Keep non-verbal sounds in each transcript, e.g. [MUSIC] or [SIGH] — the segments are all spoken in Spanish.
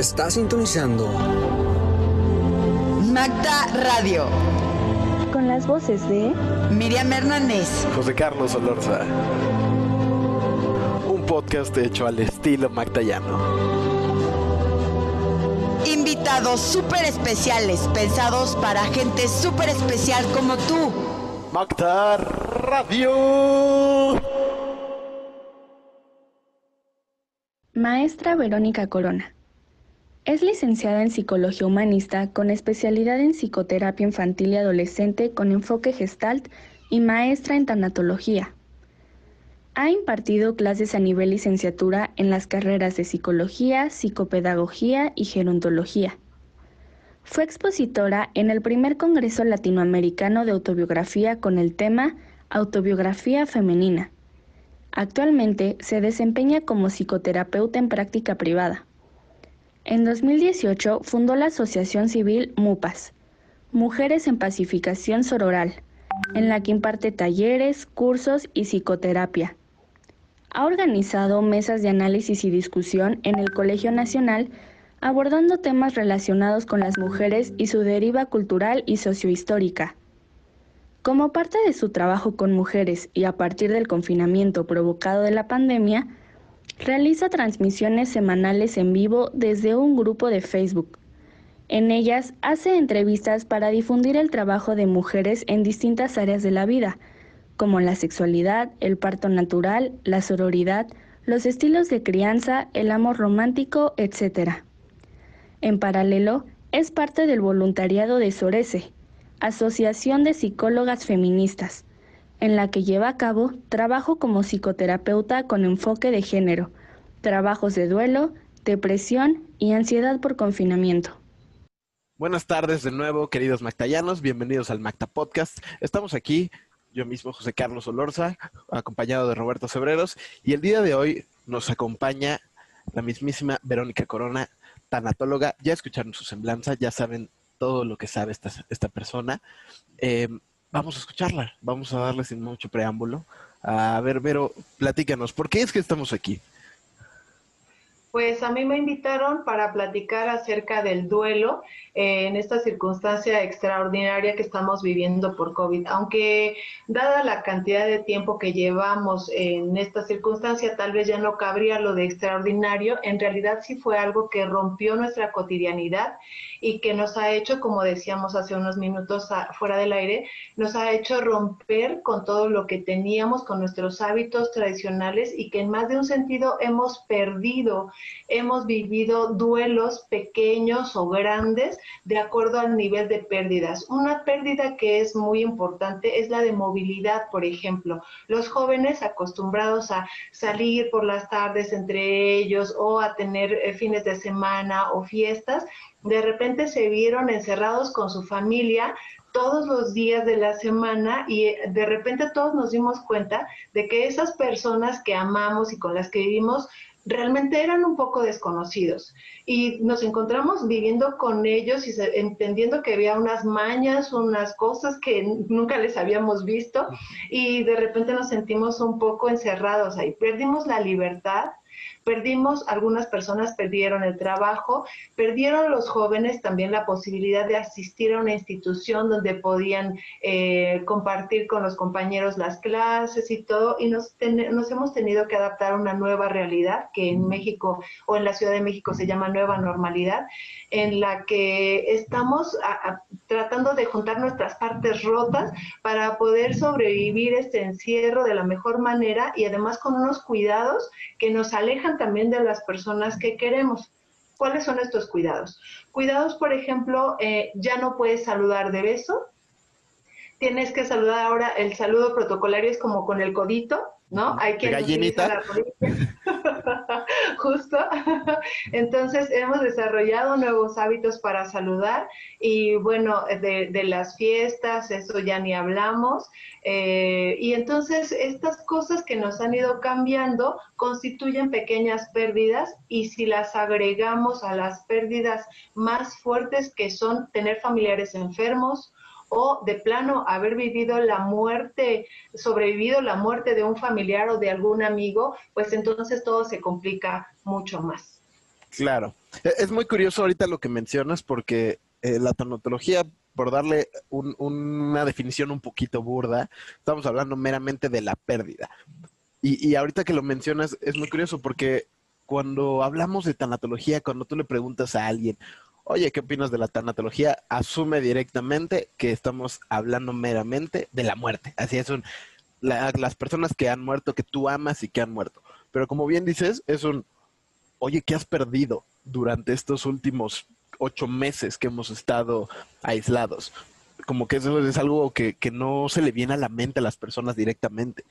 Está sintonizando Magda Radio. Con las voces de Miriam Hernández, José Carlos Olorza. Un podcast hecho al estilo magdayano. Invitados súper especiales, pensados para gente súper especial como tú. Magda Radio. Maestra Verónica Corona. Es licenciada en Psicología Humanista con especialidad en Psicoterapia Infantil y Adolescente con enfoque gestalt y maestra en Tanatología. Ha impartido clases a nivel licenciatura en las carreras de Psicología, Psicopedagogía y Gerontología. Fue expositora en el primer Congreso Latinoamericano de Autobiografía con el tema Autobiografía Femenina. Actualmente se desempeña como psicoterapeuta en práctica privada. En 2018 fundó la Asociación Civil MUPAS, Mujeres en Pacificación Sororal, en la que imparte talleres, cursos y psicoterapia. Ha organizado mesas de análisis y discusión en el Colegio Nacional abordando temas relacionados con las mujeres y su deriva cultural y sociohistórica. Como parte de su trabajo con mujeres y a partir del confinamiento provocado de la pandemia, realiza transmisiones semanales en vivo desde un grupo de Facebook. En ellas hace entrevistas para difundir el trabajo de mujeres en distintas áreas de la vida, como la sexualidad, el parto natural, la sororidad, los estilos de crianza, el amor romántico, etc. En paralelo, es parte del voluntariado de Sorese, Asociación de Psicólogas Feministas, en la que lleva a cabo trabajo como psicoterapeuta con enfoque de género, trabajos de duelo, depresión y ansiedad por confinamiento. Buenas tardes de nuevo, queridos mactayanos. Bienvenidos al Macta Podcast. Estamos aquí, yo mismo, José Carlos Olorza, acompañado de Roberto Cebreros. Y el día de hoy nos acompaña la mismísima Verónica Corona, tanatóloga. Ya escucharon su semblanza, ya saben todo lo que sabe esta, esta persona. Eh, vamos a escucharla, vamos a darle sin mucho preámbulo. A ver, Vero, platícanos, ¿por qué es que estamos aquí? Pues a mí me invitaron para platicar acerca del duelo eh, en esta circunstancia extraordinaria que estamos viviendo por COVID. Aunque dada la cantidad de tiempo que llevamos en esta circunstancia, tal vez ya no cabría lo de extraordinario. En realidad sí fue algo que rompió nuestra cotidianidad y que nos ha hecho, como decíamos hace unos minutos fuera del aire, nos ha hecho romper con todo lo que teníamos, con nuestros hábitos tradicionales y que en más de un sentido hemos perdido hemos vivido duelos pequeños o grandes de acuerdo al nivel de pérdidas. Una pérdida que es muy importante es la de movilidad, por ejemplo. Los jóvenes acostumbrados a salir por las tardes entre ellos o a tener eh, fines de semana o fiestas, de repente se vieron encerrados con su familia todos los días de la semana y eh, de repente todos nos dimos cuenta de que esas personas que amamos y con las que vivimos realmente eran un poco desconocidos y nos encontramos viviendo con ellos y entendiendo que había unas mañas, unas cosas que nunca les habíamos visto y de repente nos sentimos un poco encerrados ahí. Perdimos la libertad Perdimos, algunas personas perdieron el trabajo, perdieron los jóvenes también la posibilidad de asistir a una institución donde podían eh, compartir con los compañeros las clases y todo, y nos, nos hemos tenido que adaptar a una nueva realidad que en México o en la Ciudad de México se llama nueva normalidad, en la que estamos tratando de juntar nuestras partes rotas para poder sobrevivir este encierro de la mejor manera y además con unos cuidados que nos alejan también de las personas que queremos. ¿Cuáles son estos cuidados? Cuidados, por ejemplo, eh, ya no puedes saludar de beso. Tienes que saludar ahora, el saludo protocolario es como con el codito, ¿no? Hay que gallinita. [LAUGHS] [LAUGHS] Justo. Entonces hemos desarrollado nuevos hábitos para saludar y bueno, de, las fiestas, eso ya ni hablamos. Eh, y entonces estas cosas que nos han ido cambiando constituyen pequeñas pérdidas y si las agregamos a las pérdidas más fuertes que son tener familiares enfermos, o de plano haber vivido la muerte, sobrevivido la muerte de un familiar o de algún amigo, pues entonces todo se complica mucho más. Claro. E, es muy curioso ahorita lo que mencionas porque eh, la tanatología, por darle una definición un poquito burda, estamos hablando meramente de la pérdida. Y, y ahorita que lo mencionas, es muy curioso porque cuando hablamos de tanatología, cuando tú le preguntas a alguien, oye, ¿qué opinas de la tanatología? Asume directamente que estamos hablando meramente de la muerte. Así es un, las personas que han muerto, que tú amas y que han muerto. Pero como bien dices, es un, oye, ¿qué has perdido durante estos últimos ocho meses que hemos estado aislados? Como que eso es algo que, que no se le viene a la mente a las personas directamente.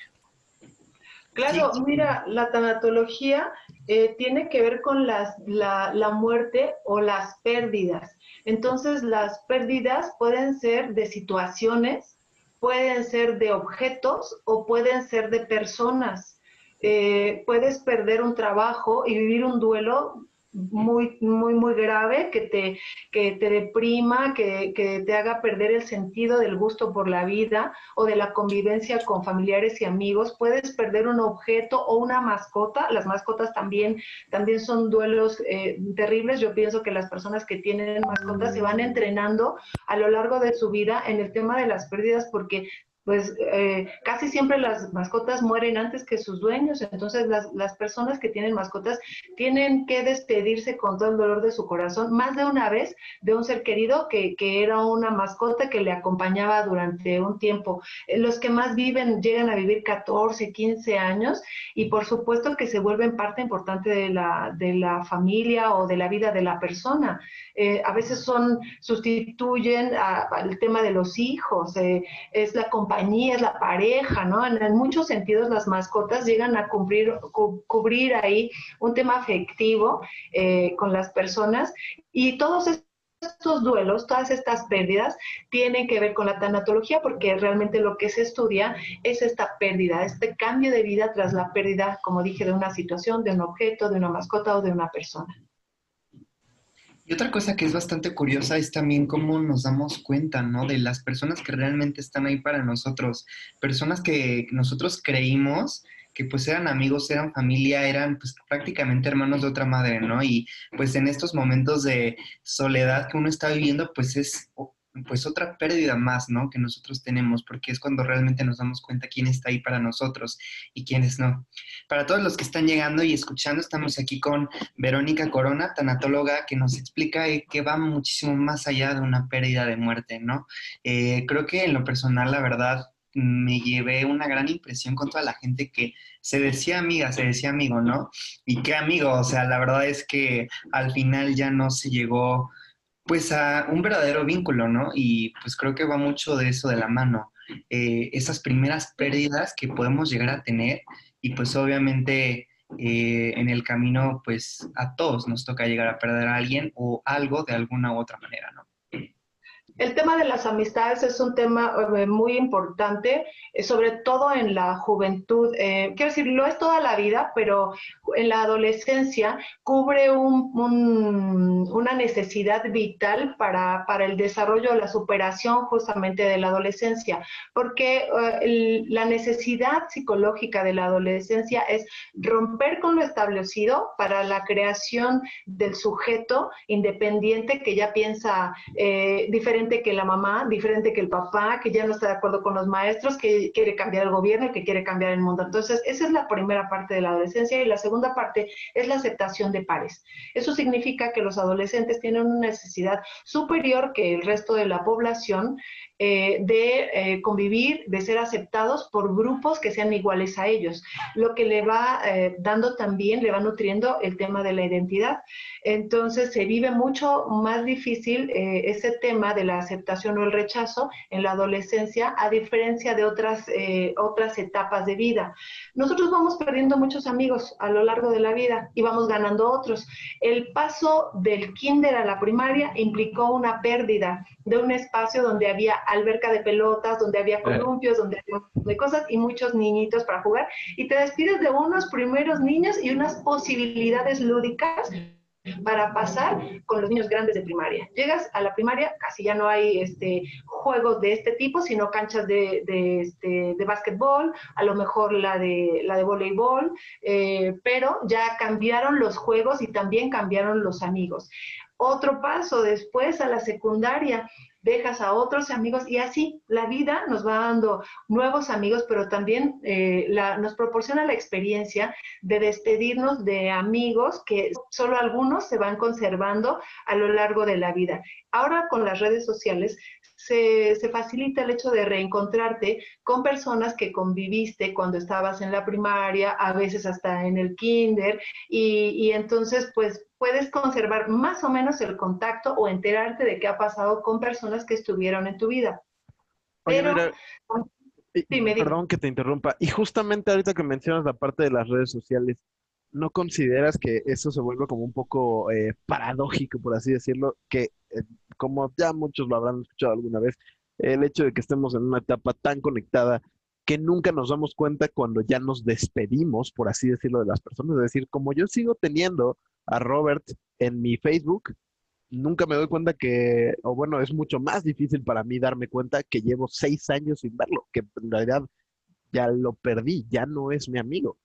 Claro, mira, la tanatología eh, tiene que ver con las, la, la, muerte o las pérdidas. Entonces, las pérdidas pueden ser de situaciones, pueden ser de objetos o pueden ser de personas. Eh, puedes perder un trabajo y vivir un duelo muy, muy, muy grave, que te, que te deprima, que, que, te haga perder el sentido del gusto por la vida o de la convivencia con familiares y amigos. Puedes perder un objeto o una mascota. Las mascotas también, también son duelos eh, terribles. Yo pienso que las personas que tienen mascotas se van entrenando a lo largo de su vida en el tema de las pérdidas porque pues eh, casi siempre las mascotas mueren antes que sus dueños, entonces las, las, personas que tienen mascotas tienen que despedirse con todo el dolor de su corazón más de una vez de un ser querido que, que era una mascota que le acompañaba durante un tiempo. Eh, los que más viven llegan a vivir 14, 15 años y por supuesto que se vuelven parte importante de la, de la familia o de la vida de la persona. Eh, a veces son, sustituyen al tema de los hijos, es la compañía es la pareja, ¿no? En, muchos sentidos las mascotas llegan a cubrir, cubrir ahí un tema afectivo eh, con las personas y todos estos duelos, todas estas pérdidas tienen que ver con la tanatología porque realmente lo que se estudia es esta pérdida, este cambio de vida tras la pérdida, como dije, de una situación, de un objeto, de una mascota o de una persona. Y otra cosa que es bastante curiosa es también cómo nos damos cuenta, ¿no? De las personas que realmente están ahí para nosotros, personas que nosotros creímos que pues eran amigos, eran familia, eran pues prácticamente hermanos de otra madre, ¿no? Y pues en estos momentos de soledad que uno está viviendo, pues es pues otra pérdida más, ¿no? Que nosotros tenemos, porque es cuando realmente nos damos cuenta quién está ahí para nosotros y quiénes no. Para todos los que están llegando y escuchando, estamos aquí con Verónica Corona, tanatóloga, que nos explica que va muchísimo más allá de una pérdida de muerte, ¿no? Eh, creo que en lo personal, la verdad, me llevé una gran impresión con toda la gente que se decía amiga, se decía amigo, ¿no? Y qué amigo, o sea, la verdad es que al final ya no se llegó pues a un verdadero vínculo, ¿no? Y pues creo que va mucho de eso de la mano. Eh, esas primeras pérdidas que podemos llegar a tener y pues obviamente eh, en el camino pues a todos nos toca llegar a perder a alguien o algo de alguna u otra manera, ¿no? El tema de las amistades es un tema eh, muy importante, eh, sobre todo en la juventud. Eh, quiero decir, lo es toda la vida, pero en la adolescencia cubre una necesidad vital para, para, el desarrollo, la superación justamente de la adolescencia, porque la necesidad psicológica de la adolescencia es romper con lo establecido para la creación del sujeto independiente que ya piensa diferente que la mamá, diferente que el papá, que ya no está de acuerdo con los maestros, que quiere cambiar el gobierno, que quiere cambiar el mundo. Entonces, esa es la primera parte de la adolescencia y la segunda parte es la aceptación de pares. Eso significa que los adolescentes tienen una necesidad superior que el resto de la población eh, de eh, convivir, de ser aceptados por grupos que sean iguales a ellos, lo que le va eh, dando también, le va nutriendo el tema de la identidad. Entonces se vive mucho más difícil ese tema de la aceptación o el rechazo en la adolescencia, a diferencia de otras, otras etapas de vida. Nosotros vamos perdiendo muchos amigos a lo largo de la vida y vamos ganando otros. El paso del kinder a la primaria implicó una pérdida de un espacio donde había alberca de pelotas, donde había columpios, donde había cosas y muchos niñitos para jugar. Y te despides de unos primeros niños y unas posibilidades lúdicas para pasar con los niños grandes de primaria. Llegas a la primaria, casi ya no hay este, juegos de este tipo, sino canchas de, de, este, de básquetbol, a lo mejor la de, la de voleibol, eh, pero ya cambiaron los juegos y también cambiaron los amigos. Otro paso después a la secundaria, dejas a otros amigos y así la vida nos va dando nuevos amigos, pero también eh, nos proporciona la experiencia de despedirnos de amigos que solo algunos se van conservando a lo largo de la vida. Ahora con las redes sociales se, facilita el hecho de reencontrarte con personas que conviviste cuando estabas en la primaria, a veces hasta en el kinder, y, y entonces pues puedes conservar más o menos el contacto o enterarte de qué ha pasado con personas que estuvieron en tu vida. Pero, perdón que te interrumpa. Y justamente ahorita que mencionas la parte de las redes sociales, ¿no consideras que eso se vuelve como un poco eh, paradójico, por así decirlo? Que, eh, como ya muchos lo habrán escuchado alguna vez, el hecho de que estemos en una etapa tan conectada que nunca nos damos cuenta cuando ya nos despedimos, por así decirlo, de las personas. Es decir, como yo sigo teniendo a Robert en mi Facebook, nunca me doy cuenta que, o bueno, es mucho más difícil para mí darme cuenta que llevo seis años sin verlo, que en realidad ya lo perdí, ya no es mi amigo.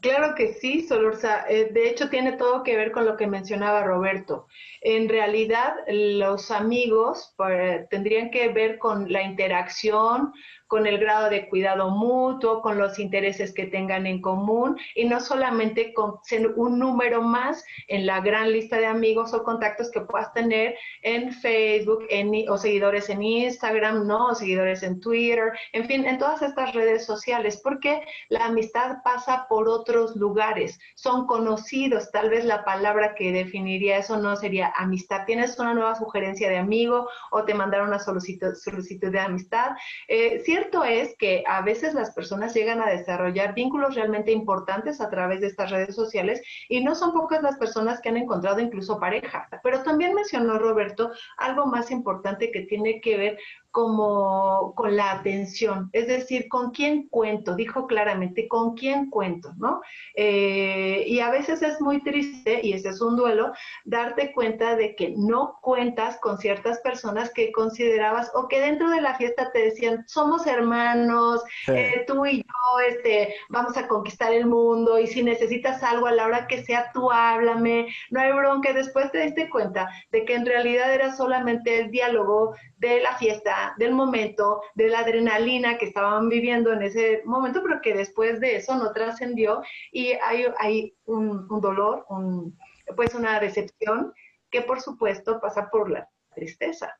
Claro que sí, Solorza. Eh, de hecho, tiene todo que ver con lo que mencionaba Roberto. En realidad, los amigos pues, tendrían que ver con la interacción, con el grado de cuidado mutuo, con los intereses que tengan en común y no solamente con ser un número más en la gran lista de amigos o contactos que puedas tener en Facebook en, o seguidores en Instagram, ¿no? O seguidores en Twitter, en fin, en todas estas redes sociales, porque la amistad pasa por otros lugares, son conocidos, tal vez la palabra que definiría eso no sería amistad. Tienes una nueva sugerencia de amigo o te mandaron una solicitud, de amistad. Eh, cierto es que a veces las personas llegan a desarrollar vínculos realmente importantes a través de estas redes sociales y no son pocas las personas que han encontrado incluso pareja. Pero también mencionó Roberto algo más importante que tiene que ver como con la atención, es decir, con quién cuento, dijo claramente, con quién cuento, ¿no? Eh, y a veces es muy triste, y ese es un duelo, darte cuenta de que no cuentas con ciertas personas que considerabas o que dentro de la fiesta te decían, somos hermanos, eh, tú y yo este, vamos a conquistar el mundo, y si necesitas algo a la hora que sea, tú háblame, no hay bronca, después te diste cuenta de que en realidad era solamente el diálogo de la fiesta, del momento, de la adrenalina que estaban viviendo en ese momento, pero que después de eso no trascendió y hay, un, dolor, un, pues una decepción que por supuesto pasa por la tristeza.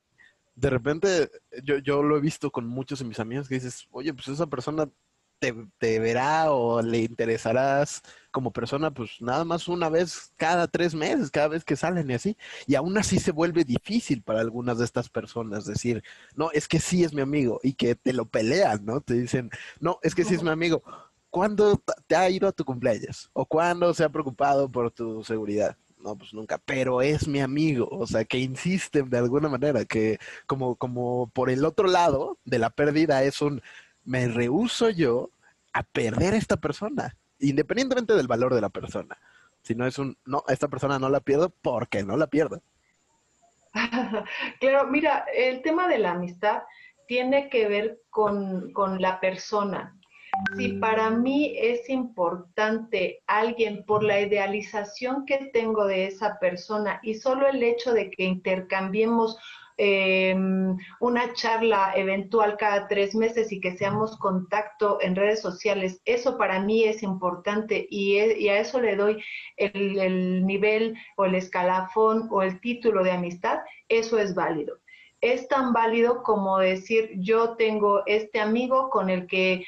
De repente, yo, yo lo he visto con muchos de mis amigos que dices, oye, pues esa persona te, verá o le interesarás como persona, pues nada más una vez cada tres meses, cada vez que salen y así. Y aún así se vuelve difícil para algunas de estas personas decir, no, es que sí es mi amigo y que te lo pelean, ¿no? Te dicen, no, es que sí es mi amigo. ¿Cuándo te ha ido a tu cumpleaños? ¿O cuándo se ha preocupado por tu seguridad? no, pues nunca, pero es mi amigo, o sea, que insisten de alguna manera, que como, como por el otro lado de la pérdida es un, me rehuso yo a perder a esta persona, independientemente del valor de la persona. Si no es un, no, esta persona no la pierdo porque no la pierdo. [LAUGHS] claro, mira, el tema de la amistad tiene que ver con, con la persona. Si para mí es importante alguien por la idealización que tengo de esa persona y solo el hecho de que intercambiemos Em, una charla eventual cada tres meses y que seamos contacto en redes sociales, eso para mí es importante y, e, a eso le doy el, el nivel o el escalafón o el título de amistad, eso es válido. Es tan válido como decir yo tengo este amigo con el que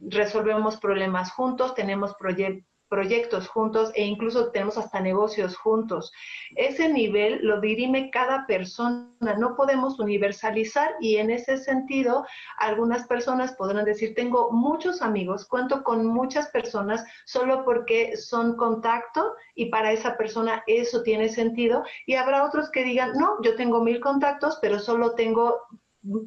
resolvemos problemas juntos, tenemos proyectos proyectos juntos e incluso tenemos hasta negocios juntos. Ese nivel lo dirime cada persona, no podemos universalizar y en ese sentido algunas personas podrán decir, tengo muchos amigos, cuento con muchas personas solo porque son contacto y para esa persona eso tiene sentido y habrá otros que digan, no, yo tengo mil contactos, pero solo tengo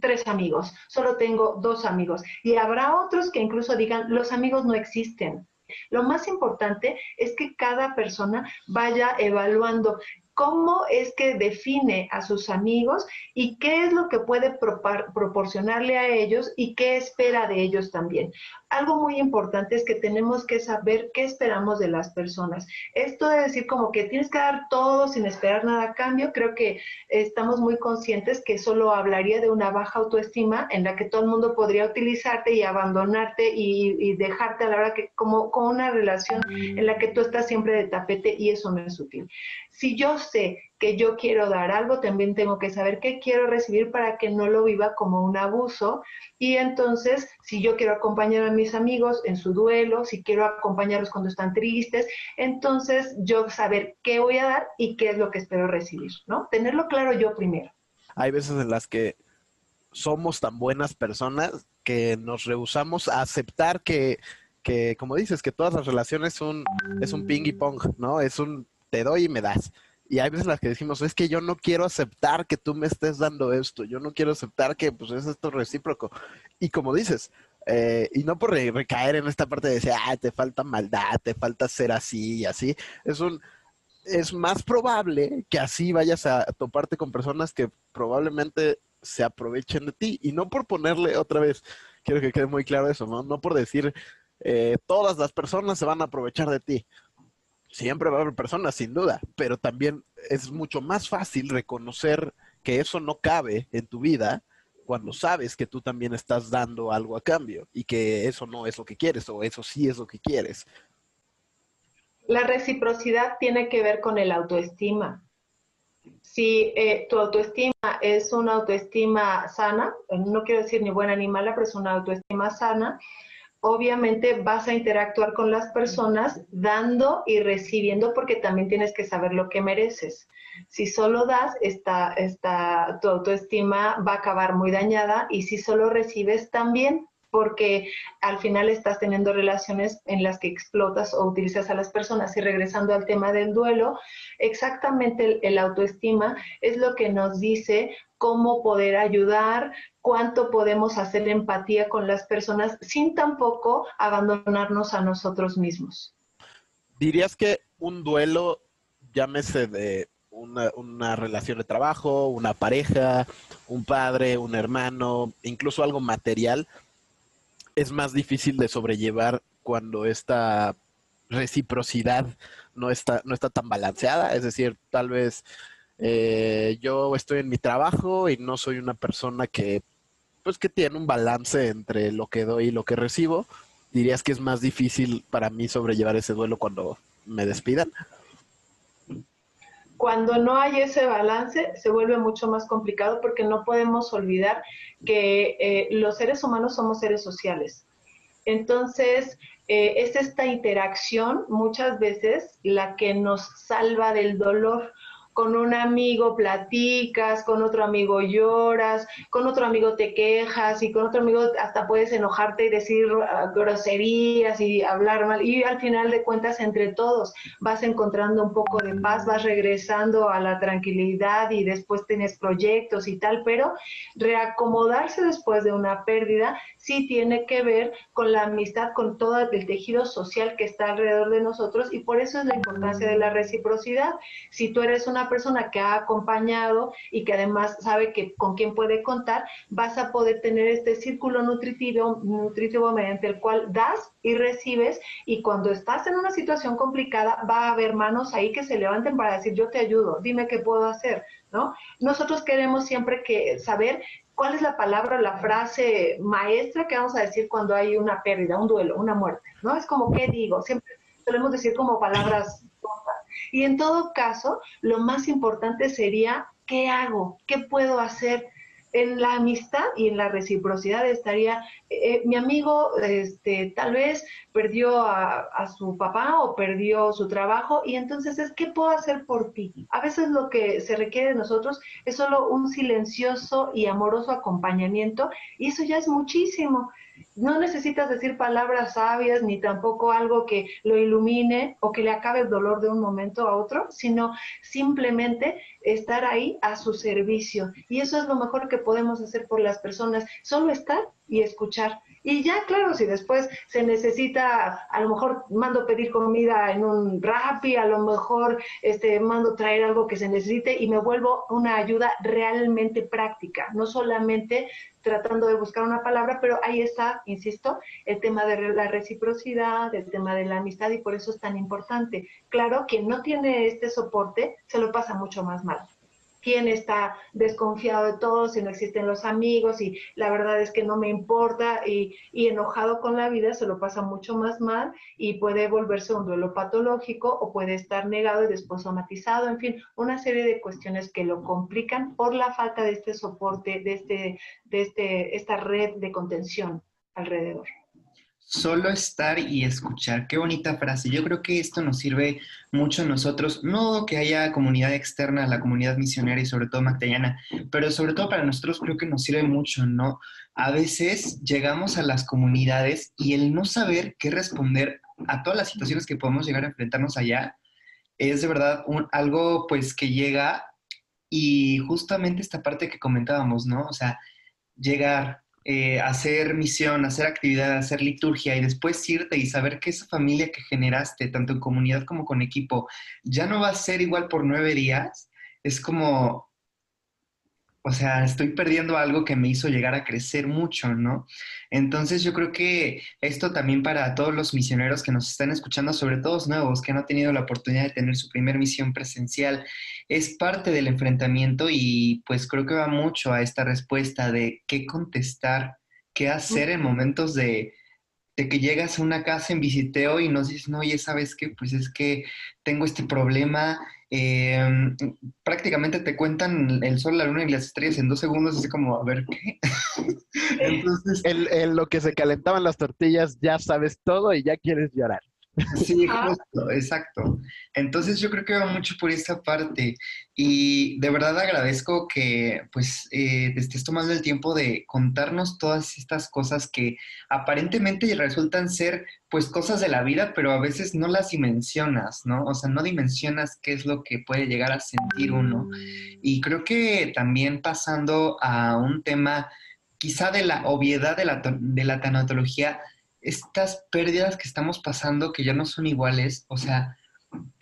tres amigos, solo tengo dos amigos. Y habrá otros que incluso digan, los amigos no existen Lo más importante es que cada persona vaya evaluando cómo es que define a sus amigos y qué es lo que puede proporcionarle a ellos y qué espera de ellos también. Algo muy importante es que tenemos que saber qué esperamos de las personas. Esto de decir como que tienes que dar todo sin esperar nada a cambio, creo que estamos muy conscientes que solo hablaría de una baja autoestima en la que todo el mundo podría utilizarte y abandonarte y, dejarte a la hora que como con una relación en la que tú estás siempre de tapete y eso no es útil si yo sé que yo quiero dar algo, también tengo que saber qué quiero recibir para que no lo viva como un abuso. Y entonces, si yo quiero acompañar a mis amigos en su duelo, si quiero acompañarlos cuando están tristes, entonces yo saber qué voy a dar y qué es lo que espero recibir, ¿no? Tenerlo claro yo primero. Hay veces en las que somos tan buenas personas que nos rehusamos a aceptar que, que como dices, que todas las relaciones son, es un ping y pong, ¿no? Es un te doy y me das. Y hay veces las que decimos, es que yo no quiero aceptar que tú me estés dando esto, yo no quiero aceptar que pues es esto recíproco. Y como dices, eh, y no por recaer en esta parte de decir, ah, te falta maldad, te falta ser así y así, es es más probable que así vayas a toparte con personas que probablemente se aprovechen de ti. Y no por ponerle otra vez, quiero que quede muy claro eso, ¿no? No por decir, eh, todas las personas se van a aprovechar de ti siempre va a haber personas, sin duda, pero también es mucho más fácil reconocer que eso no cabe en tu vida cuando sabes que tú también estás dando algo a cambio y que eso no es lo que quieres o eso sí es lo que quieres. La reciprocidad tiene que ver con el autoestima. Si eh, tu autoestima es una autoestima sana, no quiero decir ni buena ni mala, pero es una autoestima sana, obviamente vas a interactuar con las personas dando y recibiendo porque también tienes que saber lo que mereces. Si solo das, esta, tu autoestima va a acabar muy dañada y si solo recibes también porque al final estás teniendo relaciones en las que explotas o utilizas a las personas. Y regresando al tema del duelo, exactamente el, autoestima es lo que nos dice cómo poder ayudar, cuánto podemos hacer empatía con las personas sin tampoco abandonarnos a nosotros mismos. ¿Dirías que un duelo, llámese de una, relación de trabajo, una pareja, un padre, un hermano, incluso algo material, es más difícil de sobrellevar cuando esta reciprocidad no está, no está tan balanceada. Es decir, tal vez eh, yo estoy en mi trabajo y no soy una persona que, pues, que tiene un balance entre lo que doy y lo que recibo. ¿Dirías que es más difícil para mí sobrellevar ese duelo cuando me despidan? Cuando no hay ese balance, se vuelve mucho más complicado porque no podemos olvidar que eh, los seres humanos somos seres sociales. Entonces, eh, es esta interacción muchas veces la que nos salva del dolor con un amigo platicas, con otro amigo lloras, con otro amigo te quejas y con otro amigo hasta puedes enojarte y decir ah, groserías y hablar mal. Y al final de cuentas, entre todos vas encontrando un poco de paz, vas regresando a la tranquilidad y después tienes proyectos y tal, pero reacomodarse después de una pérdida sí tiene que ver con la amistad, con todo el tejido social que está alrededor de nosotros y por eso es la importancia de la reciprocidad. Si tú eres una persona que ha acompañado y que además sabe que con quién puede contar, vas a poder tener este círculo nutritivo, nutritivo mediante el cual das y recibes y cuando estás en una situación complicada va a haber manos ahí que se levanten para decir yo te ayudo, dime qué puedo hacer, ¿no? Nosotros queremos siempre que saber cuál es la palabra, la frase maestra que vamos a decir cuando hay una pérdida, un duelo, una muerte, ¿no? Es como qué digo, siempre solemos decir como palabras y en todo caso, lo más importante sería, ¿qué hago? ¿Qué puedo hacer? En la amistad y en la reciprocidad estaría, eh, mi amigo este, tal vez perdió a, a, su papá o perdió su trabajo y entonces es, ¿qué puedo hacer por ti? A veces lo que se requiere de nosotros es solo un silencioso y amoroso acompañamiento y eso ya es muchísimo no necesitas decir palabras sabias ni tampoco algo que lo ilumine o que le acabe el dolor de un momento a otro, sino simplemente estar ahí a su servicio. Y eso es lo mejor que podemos hacer por las personas, solo estar y escuchar. Y ya, claro, si después se necesita, a lo mejor mando pedir comida en un Rappi, a lo mejor este, mando traer algo que se necesite y me vuelvo una ayuda realmente práctica, no solamente tratando de buscar una palabra, pero ahí está, insisto, el tema de la reciprocidad, el tema de la amistad y por eso es tan importante. Claro, quien no tiene este soporte se lo pasa mucho más mal quién está desconfiado de todos, si no existen los amigos y la verdad es que no me importa y, enojado con la vida se lo pasa mucho más mal y puede volverse un duelo patológico o puede estar negado y después somatizado, en fin, una serie de cuestiones que lo complican por la falta de este soporte, de, este, de este, esta red de contención alrededor. Solo estar y escuchar. Qué bonita frase. Yo creo que esto nos sirve mucho a nosotros. No que haya comunidad externa la comunidad misionera y sobre todo magdalena, pero sobre todo para nosotros creo que nos sirve mucho, ¿no? A veces llegamos a las comunidades y el no saber qué responder a todas las situaciones que podemos llegar a enfrentarnos allá es de verdad un, algo pues que llega y justamente esta parte que comentábamos, ¿no? O sea, llegar, eh, hacer misión, hacer actividad, hacer liturgia y después irte y saber que esa familia que generaste, tanto en comunidad como con equipo, ya no va a ser igual por nueve días, es como, o sea, estoy perdiendo algo que me hizo llegar a crecer mucho, ¿no? Entonces yo creo que esto también para todos los misioneros que nos están escuchando, sobre todo los nuevos, que no han tenido la oportunidad de tener su primer misión presencial, es parte del enfrentamiento y pues creo que va mucho a esta respuesta de qué contestar, qué hacer en momentos de, de que llegas a una casa en visiteo y nos dices, no, oye, ¿sabes qué? Pues es que tengo este problema Em, prácticamente te cuentan el sol, la luna y las estrellas en dos segundos, así como, a ver qué. [LAUGHS] Entonces, en lo que se calentaban las tortillas, ya sabes todo y ya quieres llorar. Sí, justo, exacto. Entonces yo creo que va mucho por esa parte y de verdad agradezco que pues eh, estés tomando el tiempo de contarnos todas estas cosas que aparentemente resultan ser pues cosas de la vida, pero a veces no las dimensionas, ¿no? O sea, no dimensionas qué es lo que puede llegar a sentir uno. Y creo que también pasando a un tema quizá de la obviedad de la, de la tanatología, estas pérdidas que estamos pasando que ya no son iguales, o sea,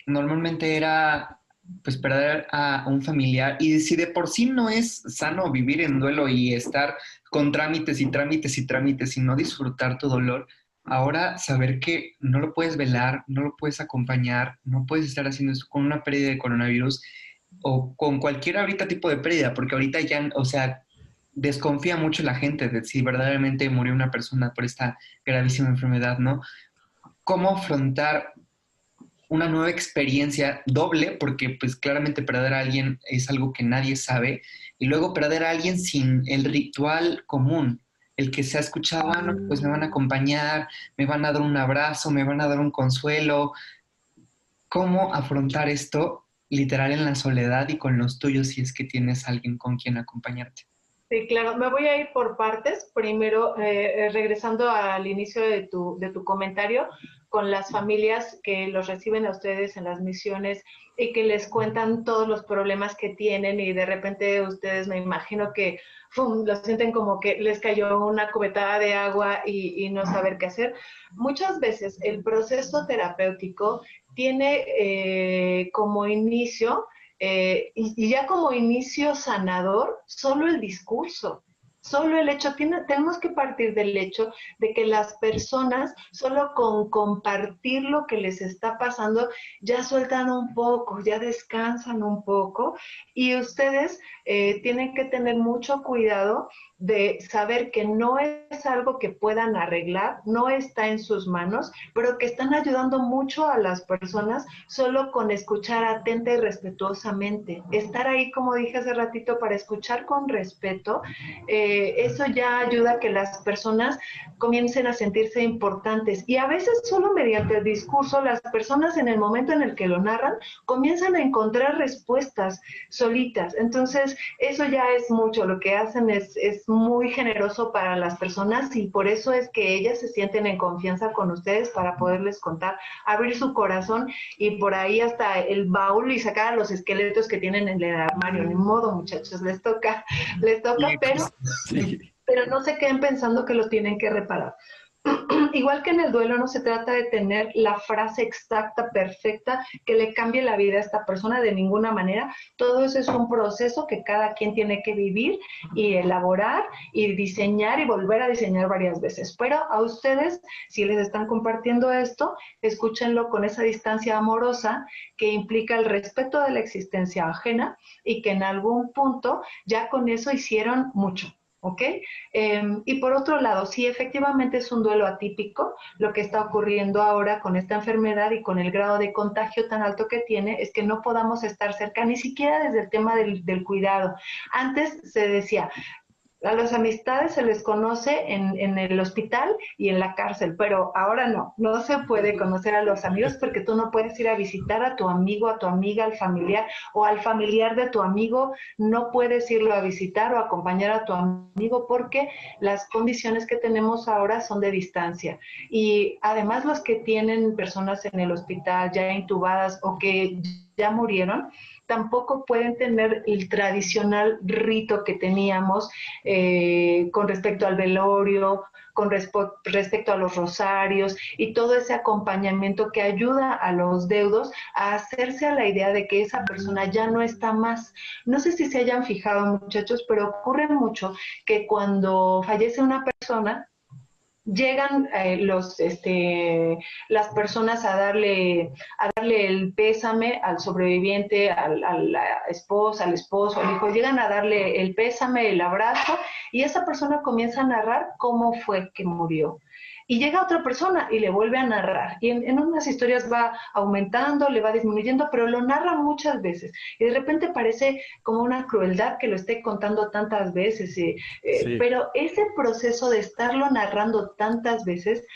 normalmente era pues perder a un familiar y si de por sí no es sano vivir en duelo y estar con trámites y trámites y trámites y no disfrutar tu dolor, ahora saber que no lo puedes velar, no lo puedes acompañar, no puedes estar haciendo eso con una pérdida de coronavirus o con cualquier ahorita tipo de pérdida, porque ahorita ya, o sea, desconfía mucho la gente de si verdaderamente murió una persona por esta gravísima enfermedad, ¿no? ¿Cómo afrontar una nueva experiencia doble? Porque pues claramente perder a alguien es algo que nadie sabe y luego perder a alguien sin el ritual común, el que se ha escuchado, ah, pues me van a acompañar, me van a dar un abrazo, me van a dar un consuelo. ¿Cómo afrontar esto literal en la soledad y con los tuyos si es que tienes alguien con quien acompañarte? Sí, claro, me voy a ir por partes. Primero, eh, eh, regresando al inicio de tu, de tu comentario, con las familias que los reciben a ustedes en las misiones y que les cuentan todos los problemas que tienen y de repente ustedes me imagino que lo sienten como que les cayó una cubetada de agua y, no saber qué hacer. Muchas veces el proceso terapéutico tiene eh, como inicio eh, y, ya como inicio sanador, solo el discurso, solo el hecho, tenemos que partir del hecho de que las personas, solo con compartir lo que les está pasando, ya sueltan un poco, ya descansan un poco y ustedes eh, tienen que tener mucho cuidado de saber que no es algo que puedan arreglar, no está en sus manos, pero que están ayudando mucho a las personas solo con escuchar atenta y respetuosamente. Estar ahí, como dije hace ratito, para escuchar con respeto, eh, eso ya ayuda a que las personas comiencen a sentirse importantes. Y a veces solo mediante el discurso, las personas en el momento en el que lo narran, comienzan a encontrar respuestas solitas. Entonces, eso ya es mucho. Lo que hacen es, muy generoso para las personas y por eso es que ellas se sienten en confianza con ustedes para poderles contar, abrir su corazón y por ahí hasta el baúl y sacar a los esqueletos que tienen en el armario. Ni modo, muchachos, les toca, [LAUGHS] les toca, pero... pero no se queden pensando que lo tienen que reparar. [CLEARS THROAT] Igual que en el duelo no se trata de tener la frase exacta, perfecta, que le cambie la vida a esta persona de ninguna manera. Todo eso es un proceso que cada quien tiene que vivir y elaborar y diseñar y volver a diseñar varias veces. Pero a ustedes, si les están compartiendo esto, escúchenlo con esa distancia amorosa que implica el respeto de la existencia ajena y que en algún punto ya con eso hicieron mucho ¿ok? Em, y por otro lado, si efectivamente es un duelo atípico, lo que está ocurriendo ahora con esta enfermedad y con el grado de contagio tan alto que tiene es que no podamos estar cerca, ni siquiera desde el tema del cuidado. Antes se decía, a las amistades se les conoce en, el hospital y en la cárcel, pero ahora no, no se puede conocer a los amigos porque tú no puedes ir a visitar a tu amigo, a tu amiga, al familiar o al familiar de tu amigo, no puedes irlo a visitar o acompañar a tu amigo porque las condiciones que tenemos ahora son de distancia. Y además los que tienen personas en el hospital ya intubadas o que ya murieron, tampoco pueden tener el tradicional rito que teníamos eh, con respecto al velorio, con respecto a los rosarios y todo ese acompañamiento que ayuda a los deudos a hacerse a la idea de que esa persona ya no está más. No sé si se hayan fijado muchachos, pero ocurre mucho que cuando fallece una persona, llegan eh, los este las personas a darle a darle el pésame al sobreviviente al, a la esposa al esposo al hijo llegan a darle el pésame el abrazo y esa persona comienza a narrar cómo fue que murió y llega otra persona y le vuelve a narrar. Y en, unas historias va aumentando, le va disminuyendo, pero lo narra muchas veces. Y de repente parece como una crueldad que lo esté contando tantas veces. Eh, eh, pero ese proceso de estarlo narrando tantas veces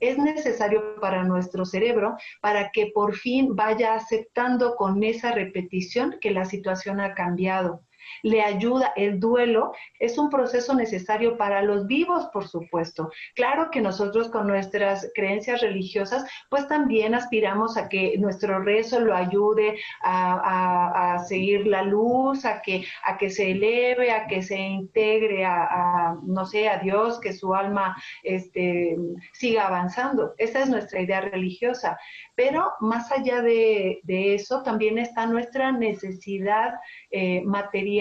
es necesario para nuestro cerebro para que por fin vaya aceptando con esa repetición que la situación ha cambiado le ayuda. El duelo es un proceso necesario para los vivos, por supuesto. Claro que nosotros con nuestras creencias religiosas, pues también aspiramos a que nuestro rezo lo ayude a, seguir la luz, a que, a que se eleve, a que se integre a, no sé, a Dios, que su alma este, siga avanzando. Esa es nuestra idea religiosa. Pero más allá de, eso, también está nuestra necesidad eh, material,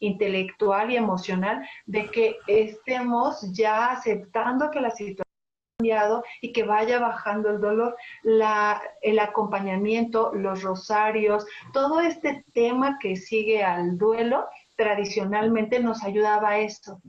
intelectual y emocional de que estemos ya aceptando que la situación ha cambiado y que vaya bajando el dolor, el acompañamiento, los rosarios, todo este tema que sigue al duelo, tradicionalmente nos ayudaba a eso.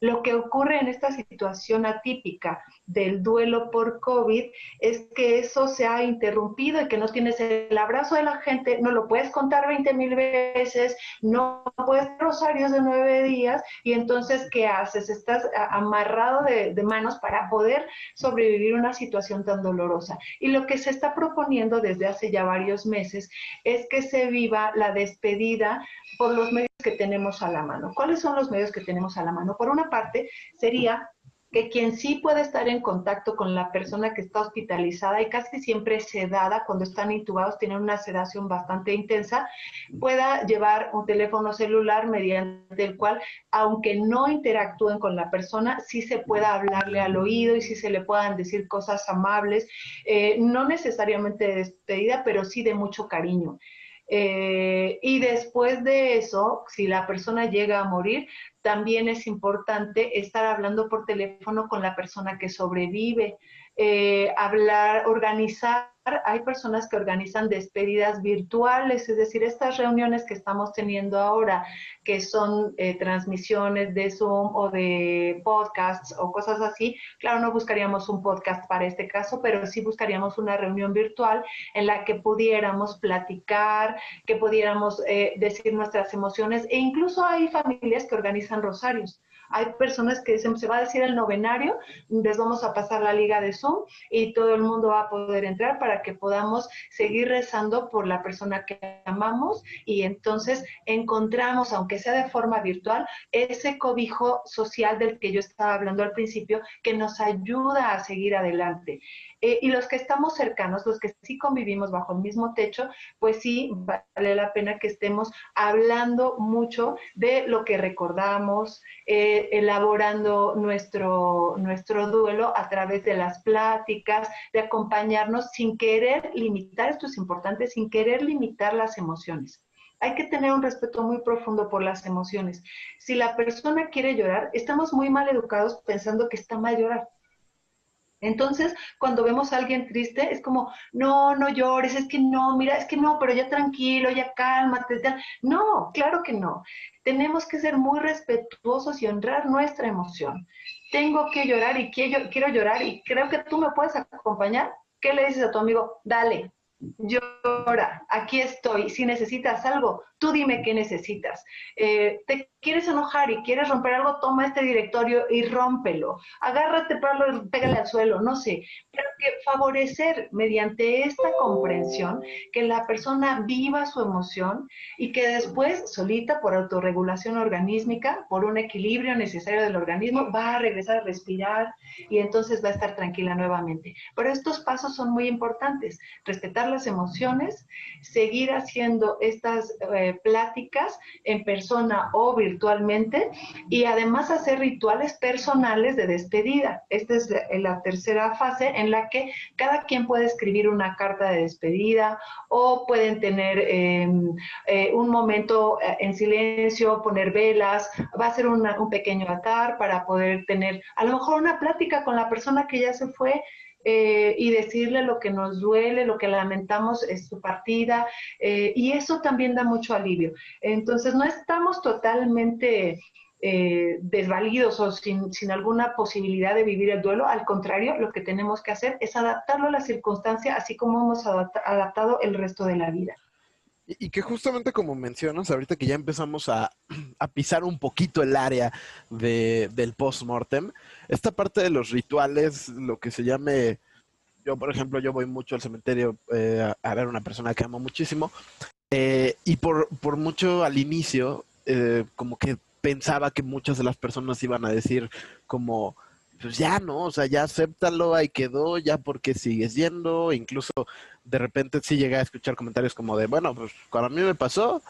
Lo que ocurre en esta situación atípica del duelo por COVID es que eso se ha interrumpido y que no tienes el abrazo de la gente, no lo puedes contar 20 mil veces, no puedes rosarios de nueve días y entonces ¿qué haces? Estás amarrado de, manos para poder sobrevivir una situación tan dolorosa. Y lo que se está proponiendo desde hace ya varios meses es que se viva la despedida por los medios que tenemos a la mano. ¿Cuáles son los medios que tenemos a la mano? Por una parte, sería que quien sí puede estar en contacto con la persona que está hospitalizada y casi siempre sedada, cuando están intubados, tienen una sedación bastante intensa, pueda llevar un teléfono celular mediante el cual, aunque no interactúen con la persona, sí se pueda hablarle al oído y sí se le puedan decir cosas amables, eh, no necesariamente de despedida, pero sí de mucho cariño. Eh, y después de eso, si la persona llega a morir, también es importante estar hablando por teléfono con la persona que sobrevive, eh, hablar, organizar. Hay personas que organizan despedidas virtuales, es decir, estas reuniones que estamos teniendo ahora, que son eh, transmisiones de Zoom o de podcasts o cosas así, claro, no buscaríamos un podcast para este caso, pero sí buscaríamos una reunión virtual en la que pudiéramos platicar, que pudiéramos eh, decir nuestras emociones. E incluso hay familias que organizan rosarios. Hay personas que dicen, se va a decir el novenario, les vamos a pasar la liga de Zoom y todo el mundo va a poder entrar para que podamos seguir rezando por la persona que amamos y entonces encontramos, aunque sea de forma virtual, ese cobijo social del que yo estaba hablando al principio que nos ayuda a seguir adelante. Eh, y los que estamos cercanos, los que sí convivimos bajo el mismo techo, pues sí vale la pena que estemos hablando mucho de lo que recordamos, eh, elaborando nuestro, nuestro duelo a través de las pláticas, de acompañarnos sin querer limitar, esto es importante, sin querer limitar las emociones. Hay que tener un respeto muy profundo por las emociones. Si la persona quiere llorar, estamos muy mal educados pensando que está mal llorar entonces, cuando vemos a alguien triste, es como, no, no llores, es que no, mira, es que no, pero ya tranquilo, ya cálmate. Ya. No, claro que no. Tenemos que ser muy respetuosos y honrar nuestra emoción. Tengo que llorar y quiero, quiero llorar y creo que tú me puedes acompañar. ¿Qué le dices a tu amigo? Dale, llora, aquí estoy. Si necesitas algo, tú dime qué necesitas. Eh, te quieres enojar y quieres romper algo, toma este directorio y rómpelo. Agárrate, palo, pégale al suelo, no sé. Favorecer mediante esta comprensión que la persona viva su emoción y que después, solita, por autorregulación organísmica, por un equilibrio necesario del organismo, va a regresar a respirar y entonces va a estar tranquila nuevamente. Pero estos pasos son muy importantes. Respetar las emociones, seguir haciendo estas... Eh, pláticas en persona o virtualmente y además hacer rituales personales de despedida. Esta es la tercera fase en la que cada quien puede escribir una carta de despedida o pueden tener em, eh, un momento eh, en silencio, poner velas, va a ser un pequeño altar para poder tener a lo mejor una plática con la persona que ya se fue eh, y decirle lo que nos duele, lo que lamentamos es su partida, y eso también da mucho alivio. Entonces, no estamos totalmente eh, desvalidos o sin, sin, alguna posibilidad de vivir el duelo, al contrario, lo que tenemos que hacer es adaptarlo a la circunstancia, así como hemos adaptado el resto de la vida. Y que justamente como mencionas, ahorita que ya empezamos [CLEARS THROAT] a, pisar un poquito el área de, del post-mortem, esta parte de los rituales, lo que se llame, yo por ejemplo, yo voy mucho al cementerio eh, a, ver a una persona que amo muchísimo, eh, y por, por, mucho al inicio, como que pensaba que muchas de las personas iban a decir como, pues ya no, o sea, ya acéptalo, ahí quedó, ya porque sigues yendo, incluso de repente sí llegué a escuchar comentarios como de, bueno, pues cuando a mí me pasó,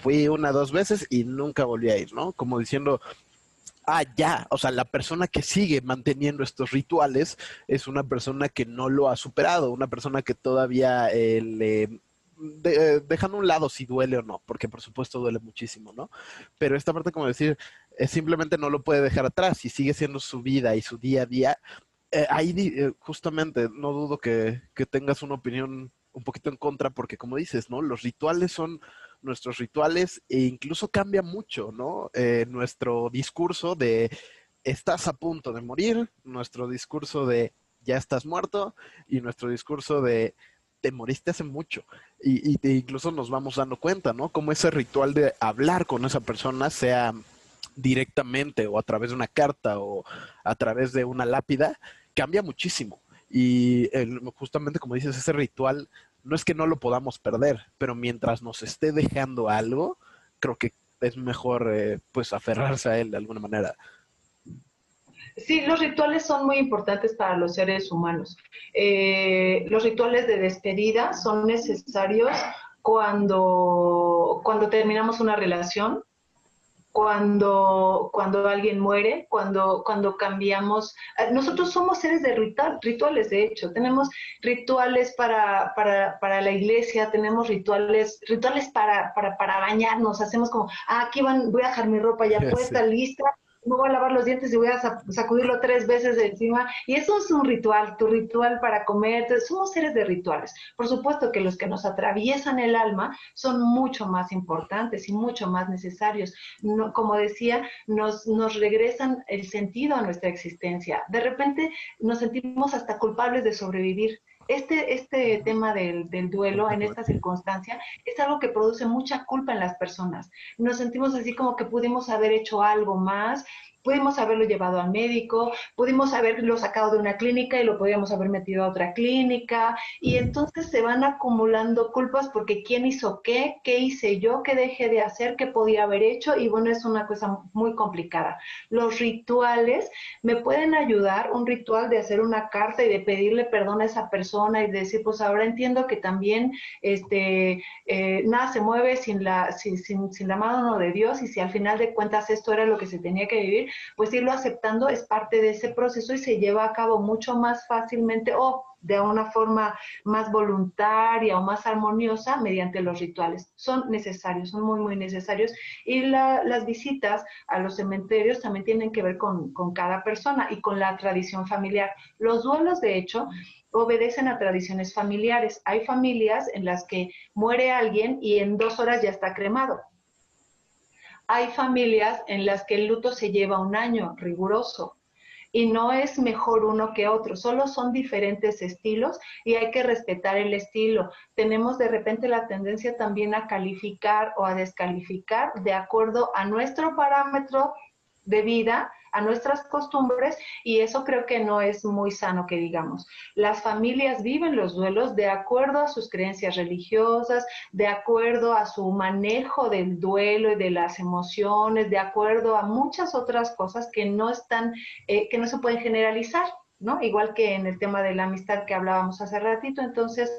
fui una, dos veces y nunca volví a ir, ¿no? Como diciendo, ah, ya, o sea, la persona que sigue manteniendo estos rituales es una persona que no lo ha superado, una persona que todavía eh, le de, dejando un lado si duele o no, porque por supuesto duele muchísimo, ¿no? Pero esta parte, como decir, es simplemente no lo puede dejar atrás y sigue siendo su vida y su día a día. Eh, ahí eh, justamente no dudo que, que, tengas una opinión un poquito en contra, porque como dices, ¿no? Los rituales son nuestros rituales e incluso cambia mucho, ¿no? Eh, nuestro discurso de estás a punto de morir, nuestro discurso de ya estás muerto y nuestro discurso de te moriste hace mucho. Y, incluso nos vamos dando cuenta, ¿no? Como ese ritual de hablar con esa persona, sea directamente o a través de una carta o a través de una lápida, cambia muchísimo. Y justamente como dices, ese ritual no es que no lo podamos perder, pero mientras nos esté dejando algo, creo que es mejor eh, pues aferrarse a él de alguna manera. Sí, los rituales son muy importantes para los seres humanos. Eh, los rituales de despedida son necesarios cuando, cuando terminamos una relación, cuando, cuando alguien muere, cuando, cuando cambiamos. Eh, nosotros somos seres de ritual, rituales, de hecho. Tenemos rituales para, para, para la iglesia, tenemos rituales, rituales para, para, para bañarnos. Hacemos como, ah, aquí van, voy a dejar mi ropa ya [LAUGHS] puesta, lista me voy a lavar los dientes y voy a sacudirlo tres veces de encima. Y eso es un ritual, tu ritual para comer. Somos seres de rituales. Por supuesto que los que nos atraviesan el alma son mucho más importantes y mucho más necesarios. No, como decía, nos, nos regresan el sentido a nuestra existencia. De repente nos sentimos hasta culpables de sobrevivir este, este tema del, del, duelo en esta circunstancia es algo que produce mucha culpa en las personas. Nos sentimos así como que pudimos haber hecho algo más pudimos haberlo llevado al médico, pudimos haberlo sacado de una clínica y lo podíamos haber metido a otra clínica, y entonces se van acumulando culpas porque quién hizo qué, qué hice yo, qué dejé de hacer, qué podía haber hecho, y bueno, es una cosa muy complicada. Los rituales me pueden ayudar, un ritual de hacer una carta y de pedirle perdón a esa persona y decir, pues ahora entiendo que también este, eh, nada se mueve sin la, sin, sin, sin la mano de Dios, y si al final de cuentas esto era lo que se tenía que vivir, pues irlo aceptando es parte de ese proceso y se lleva a cabo mucho más fácilmente o de una forma más voluntaria o más armoniosa mediante los rituales. Son necesarios, son muy, muy necesarios. Y las visitas a los cementerios también tienen que ver con, con cada persona y con la tradición familiar. Los duelos, de hecho, obedecen a tradiciones familiares. Hay familias en las que muere alguien y en dos horas ya está cremado hay familias en las que el luto se lleva un año riguroso y no es mejor uno que otro, solo son diferentes estilos y hay que respetar el estilo. Tenemos de repente la tendencia también a calificar o a descalificar de acuerdo a nuestro parámetro de vida a nuestras costumbres y eso creo que no es muy sano que digamos. Las familias viven los duelos de acuerdo a sus creencias religiosas, de acuerdo a su manejo del duelo y de las emociones, de acuerdo a muchas otras cosas que no están, eh, que no se pueden generalizar, ¿no? Igual que en el tema de la amistad que hablábamos hace ratito, entonces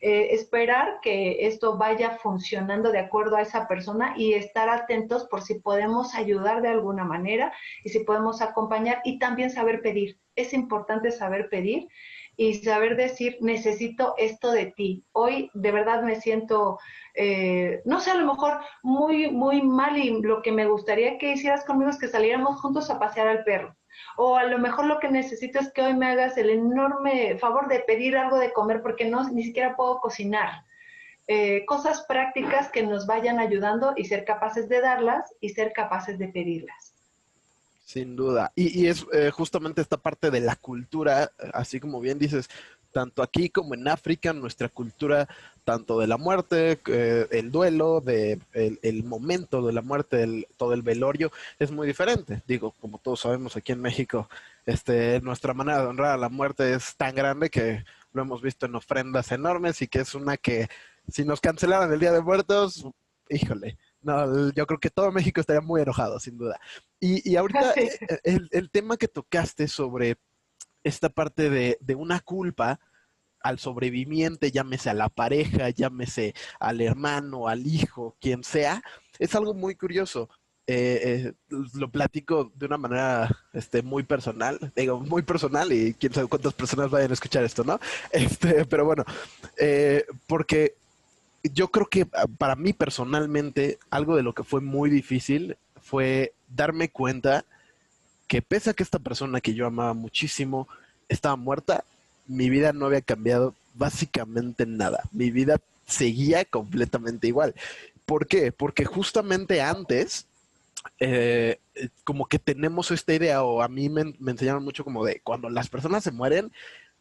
eh, esperar que esto vaya funcionando de acuerdo a esa persona y estar atentos por si podemos ayudar de alguna manera y si podemos acompañar y también saber pedir. Es importante saber pedir y saber decir, necesito esto de ti. Hoy de verdad me siento, eh, no sé, a lo mejor muy, muy mal y lo que me gustaría que hicieras conmigo es que saliéramos juntos a pasear al perro o a lo mejor lo que necesito es que hoy me hagas el enorme favor de pedir algo de comer porque no ni siquiera puedo cocinar. Eh, cosas prácticas que nos vayan ayudando y ser capaces de darlas y ser capaces de pedirlas. Sin duda. Y, es eh, justamente esta parte de la cultura, así como bien dices, tanto aquí como en África, nuestra cultura, tanto de la muerte, eh, el duelo, de el, momento de la muerte, todo el velorio, es muy diferente. Digo, como todos sabemos aquí en México, este, nuestra manera de honrar a la muerte es tan grande que lo hemos visto en ofrendas enormes y que es una que si nos cancelaran el Día de Muertos, híjole, no, yo creo que todo México estaría muy enojado, sin duda. Y, y ahorita [LAUGHS] el, el tema que tocaste sobre esta parte de, de una culpa al sobreviviente, llámese a la pareja, llámese al hermano, al hijo, quien sea, es algo muy curioso. Eh, eh, lo platico de una manera este, muy personal, digo, muy personal y quién sabe cuántas personas vayan a escuchar esto, ¿no? [LAUGHS] Este, pero bueno, eh, porque yo creo que ah, para mí personalmente algo de lo que fue muy difícil fue darme cuenta que pese a que esta persona que yo amaba muchísimo estaba muerta, mi vida no había cambiado básicamente nada. Mi vida seguía completamente igual. ¿Por qué? Porque justamente antes, eh, como que tenemos esta idea, o a mí me, me, enseñaron mucho como de cuando las personas se mueren,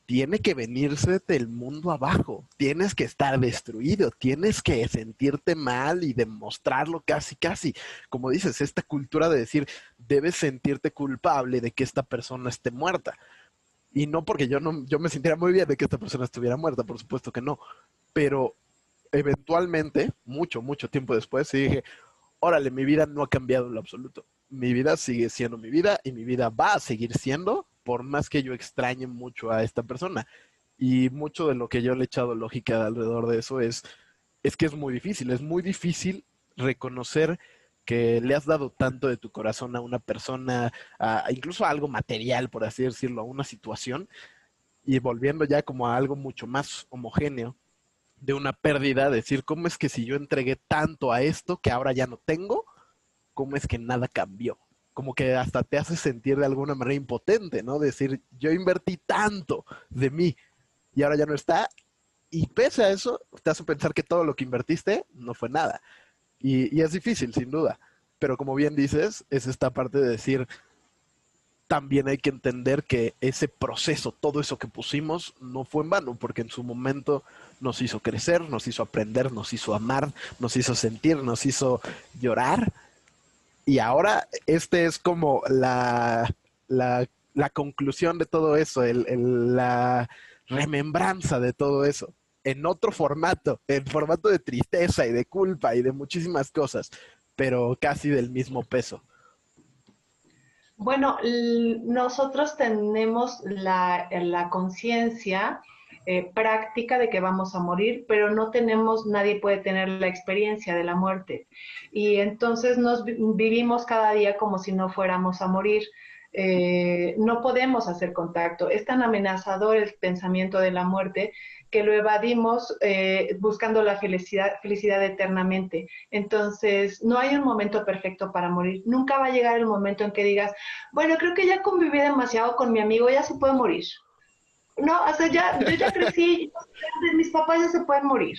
tiene que venirse del mundo abajo, tienes que estar destruido, tienes que sentirte mal y demostrarlo casi, casi. Como dices, esta cultura de decir, debes sentirte culpable de que esta persona esté muerta. Y no porque yo no, yo me sintiera muy bien de que esta persona estuviera muerta, por supuesto que no. Pero eventualmente, mucho, mucho tiempo después, sí dije, órale, mi vida no ha cambiado en lo absoluto. Mi vida sigue siendo mi vida y mi vida va a seguir siendo, por más que yo extrañe mucho a esta persona. Y mucho de lo que yo le he echado lógica alrededor de eso es, es que es muy difícil, es muy difícil reconocer que le has dado tanto de tu corazón a una persona, incluso a algo material, por así decirlo, a una situación, y volviendo ya como a algo mucho más homogéneo de una pérdida, decir, ¿cómo es que si yo entregué tanto a esto que ahora ya no tengo, cómo es que nada cambió? Como que hasta te hace sentir de alguna manera impotente, ¿no? Decir, yo invertí tanto de mí y ahora ya no está. Y pese a eso, te hace pensar que todo lo que invertiste no fue nada. Y, es difícil, sin duda. Pero como bien dices, es esta parte de decir, también hay que entender que ese proceso, todo eso que pusimos, no fue en vano, porque en su momento nos hizo crecer, nos hizo aprender, nos hizo amar, nos hizo sentir, nos hizo llorar. Y ahora este es como la, la, conclusión de todo eso, el, la remembranza de todo eso, en otro formato, en formato de tristeza y de culpa y de muchísimas cosas, pero casi del mismo peso. Bueno, nosotros tenemos la, la conciencia eh, práctica de que vamos a morir, pero no tenemos, nadie puede tener la experiencia de la muerte. Y entonces nos vivimos cada día como si no fuéramos a morir. Eh, no podemos hacer contacto. Es tan amenazador el pensamiento de la muerte que lo evadimos eh, buscando la felicidad, felicidad eternamente. Entonces, no hay un momento perfecto para morir. Nunca va a llegar el momento en que digas, bueno, creo que ya conviví demasiado con mi amigo, ya se puede morir. No, o sea, ya, yo ya crecí, [LAUGHS] mis papás ya se pueden morir.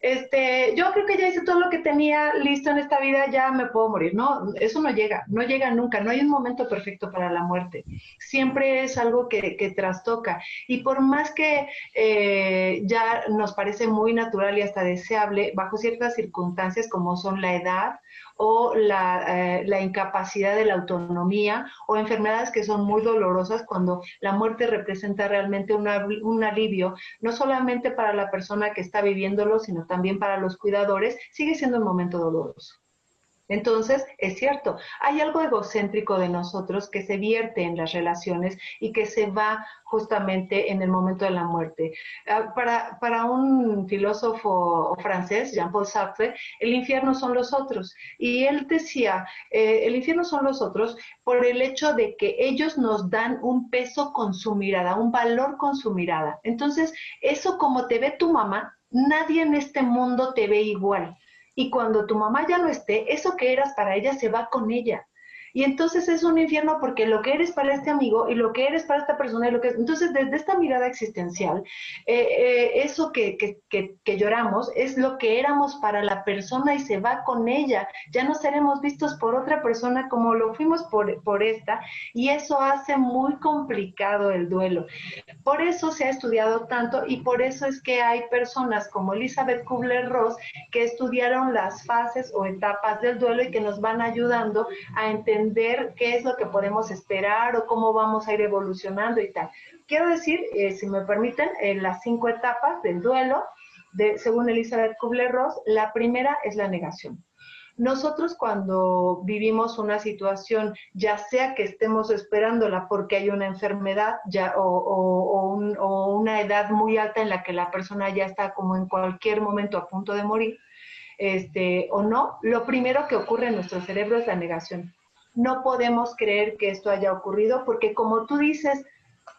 Este, yo creo que ya hice todo lo que tenía listo en esta vida, ya me puedo morir. No, eso no llega, no llega nunca, no hay un momento perfecto para la muerte. Siempre es algo que, que trastoca. Y por más que eh, ya nos parece muy natural y hasta deseable, bajo ciertas circunstancias como son la edad, o la, eh, la, incapacidad de la autonomía o enfermedades que son muy dolorosas cuando la muerte representa realmente un alivio, no solamente para la persona que está viviéndolo, sino también para los cuidadores, sigue siendo un momento doloroso. Entonces, es cierto, hay algo egocéntrico de nosotros que se vierte en las relaciones y que se va justamente en el momento de la muerte. Ah, para, para un filósofo francés, Jean-Paul Sartre, el infierno son los otros. Y él decía, eh, el infierno son los otros por el hecho de que ellos nos dan un peso con su mirada, un valor con su mirada. Entonces, eso como te ve tu mamá, nadie en este mundo te ve igual. Y cuando tu mamá ya no esté, eso que eras para ella se va con ella. Y entonces es un infierno porque lo que eres para este amigo y lo que eres para esta persona y lo que entonces desde esta mirada existencial eh, eh, eso que, que, que, lloramos es lo que éramos para la persona y se va con ella. Ya no seremos vistos por otra persona como lo fuimos por, por esta y eso hace muy complicado el duelo. Por eso se ha estudiado tanto y por eso es que hay personas como Elizabeth Kubler-Ross que estudiaron las fases o etapas del duelo y que nos van ayudando a entender entender qué es lo que podemos esperar o cómo vamos a ir evolucionando y tal. Quiero decir, eh, si me permiten, en las cinco etapas del duelo, de, según Elizabeth Kubler-Ross, la primera es la negación. Nosotros cuando vivimos una situación, ya sea que estemos esperándola porque hay una enfermedad ya, o, o, una edad muy alta en la que la persona ya está como en cualquier momento a punto de morir, este, o no, lo primero que ocurre en nuestro cerebro es la negación no podemos creer que esto haya ocurrido porque como tú dices,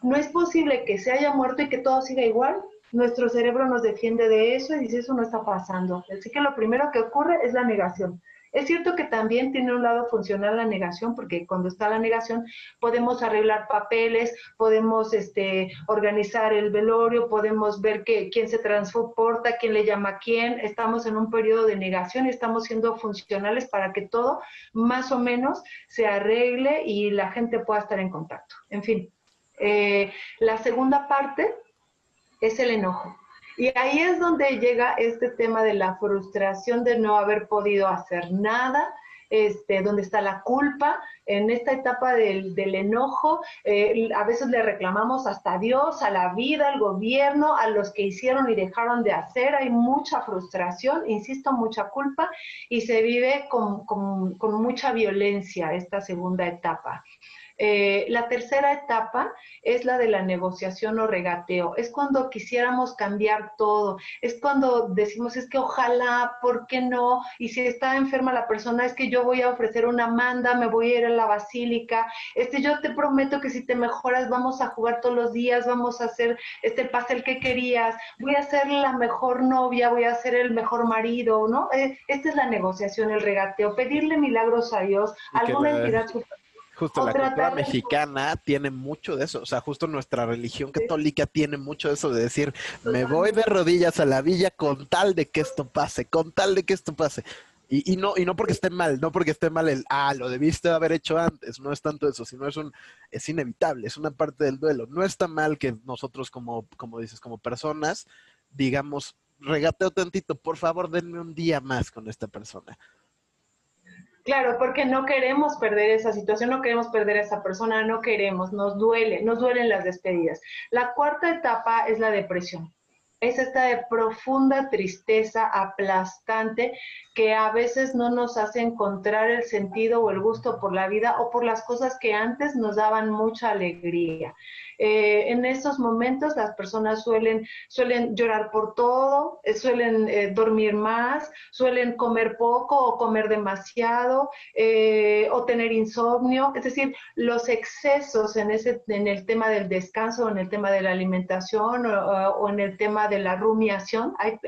no es posible que se haya muerto y que todo siga igual. Nuestro cerebro nos defiende de eso y dice eso no está pasando. Así que lo primero que ocurre es la negación. Es cierto que también tiene un lado funcional la negación, porque cuando está la negación podemos arreglar papeles, podemos este, organizar el velorio, podemos ver que, quién se transporta, quién le llama a quién. Estamos en un periodo de negación y estamos siendo funcionales para que todo más o menos se arregle y la gente pueda estar en contacto. En fin, eh, la segunda parte es el enojo. Y ahí es donde llega este tema de la frustración de no haber podido hacer nada, este, donde está la culpa, en esta etapa del, enojo, eh, a veces le reclamamos hasta a Dios, a la vida, al gobierno, a los que hicieron y dejaron de hacer, hay mucha frustración, insisto, mucha culpa, y se vive con, con mucha violencia esta segunda etapa. Eh, la tercera etapa es la de la negociación o regateo. Es cuando quisiéramos cambiar todo. Es cuando decimos, es que ojalá, ¿por qué no? Y si está enferma la persona, es que yo voy a ofrecer una manda, me voy a ir a la basílica. Este, yo te prometo que si te mejoras, vamos a jugar todos los días, vamos a hacer este pastel que querías, voy a ser la mejor novia, voy a ser el mejor marido, ¿no? Eh, esta es la negociación, el regateo, pedirle milagros a Dios, alguna entidad Justo la cultura mexicana tiene mucho de eso, o sea, justo nuestra religión católica tiene mucho de eso de decir, me voy de rodillas a la villa con tal de que esto pase, con tal de que esto pase. Y, y, no, y no porque esté mal, no porque esté mal el, ah, lo debiste haber hecho antes, no es tanto eso, sino es un, es inevitable, es una parte del duelo. No está mal que nosotros como, como dices, como personas, digamos, regateo tantito, por favor, denme un día más con esta persona. Claro, porque no queremos perder esa situación, no queremos perder a esa persona, no queremos, nos duele, nos duelen las despedidas. La cuarta etapa es la depresión. Es esta de profunda tristeza aplastante que a veces no nos hace encontrar el sentido o el gusto por la vida o por las cosas que antes nos daban mucha alegría. Eh, en esos momentos las personas suelen, suelen llorar por todo, eh, suelen eh, dormir más, suelen comer poco o comer demasiado o tener insomnio. Es decir, los excesos en, ese, en el tema del descanso, en el tema de la alimentación o, o en el tema de la rumiación. Hay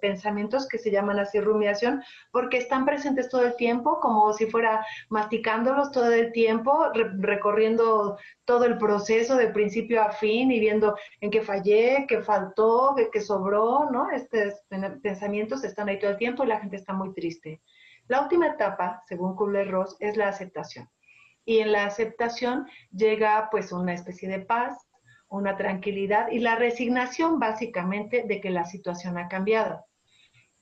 pensamientos que se llaman así rumiación porque están presentes todo el tiempo, como si fuera masticándolos todo el tiempo, recorriendo todo el proceso de principio a fin y viendo en qué fallé, qué faltó, qué, sobró, ¿no? Estos pensamientos están ahí todo el tiempo y la gente está muy triste. La última etapa, según Kubler-Ross, es la aceptación. Y en la aceptación llega pues una especie de paz, una tranquilidad y la resignación básicamente de que la situación ha cambiado.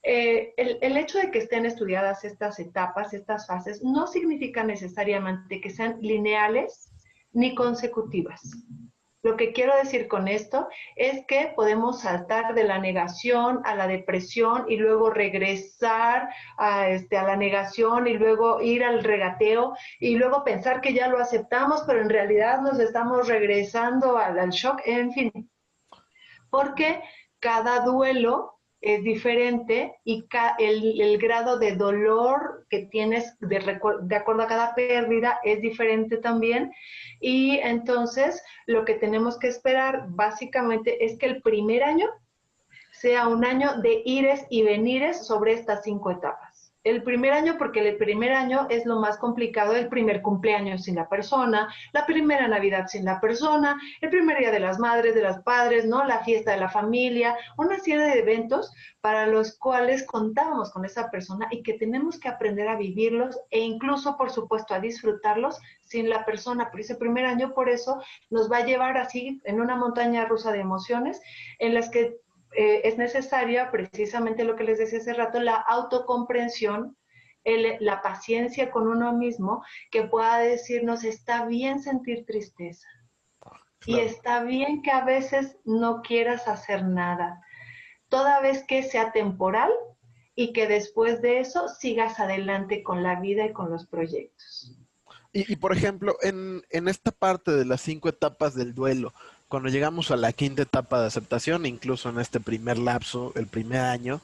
Eh, el, el, hecho de que estén estudiadas estas etapas, estas fases, no significa necesariamente que sean lineales ni consecutivas. Lo que quiero decir con esto es que podemos saltar de la negación a la depresión y luego regresar a, este, a la negación y luego ir al regateo y luego pensar que ya lo aceptamos, pero en realidad nos estamos regresando al, al shock, en fin. Porque cada duelo es diferente y el, grado de dolor que tienes de, de, acuerdo a cada pérdida es diferente también. Y entonces lo que tenemos que esperar básicamente es que el primer año sea un año de ires y venires sobre estas cinco etapas el primer año, porque el primer año es lo más complicado, el primer cumpleaños sin la persona, la primera Navidad sin la persona, el primer día de las madres, de los padres, ¿no? La fiesta de la familia, una serie de eventos para los cuales contábamos con esa persona y que tenemos que aprender a vivirlos e incluso, por supuesto, a disfrutarlos sin la persona. Pero ese primer año, por eso, nos va a llevar así en una montaña rusa de emociones en las que eh, es necesaria precisamente lo que les decía hace rato, la autocomprensión, la paciencia con uno mismo, que pueda decirnos, está bien sentir tristeza. Y está bien que a veces no quieras hacer nada, toda vez que sea temporal y que después de eso sigas adelante con la vida y con los proyectos. Y, por ejemplo, en, en, esta parte de las cinco etapas del duelo, cuando llegamos a la quinta etapa de aceptación, incluso en este primer lapso, el primer año,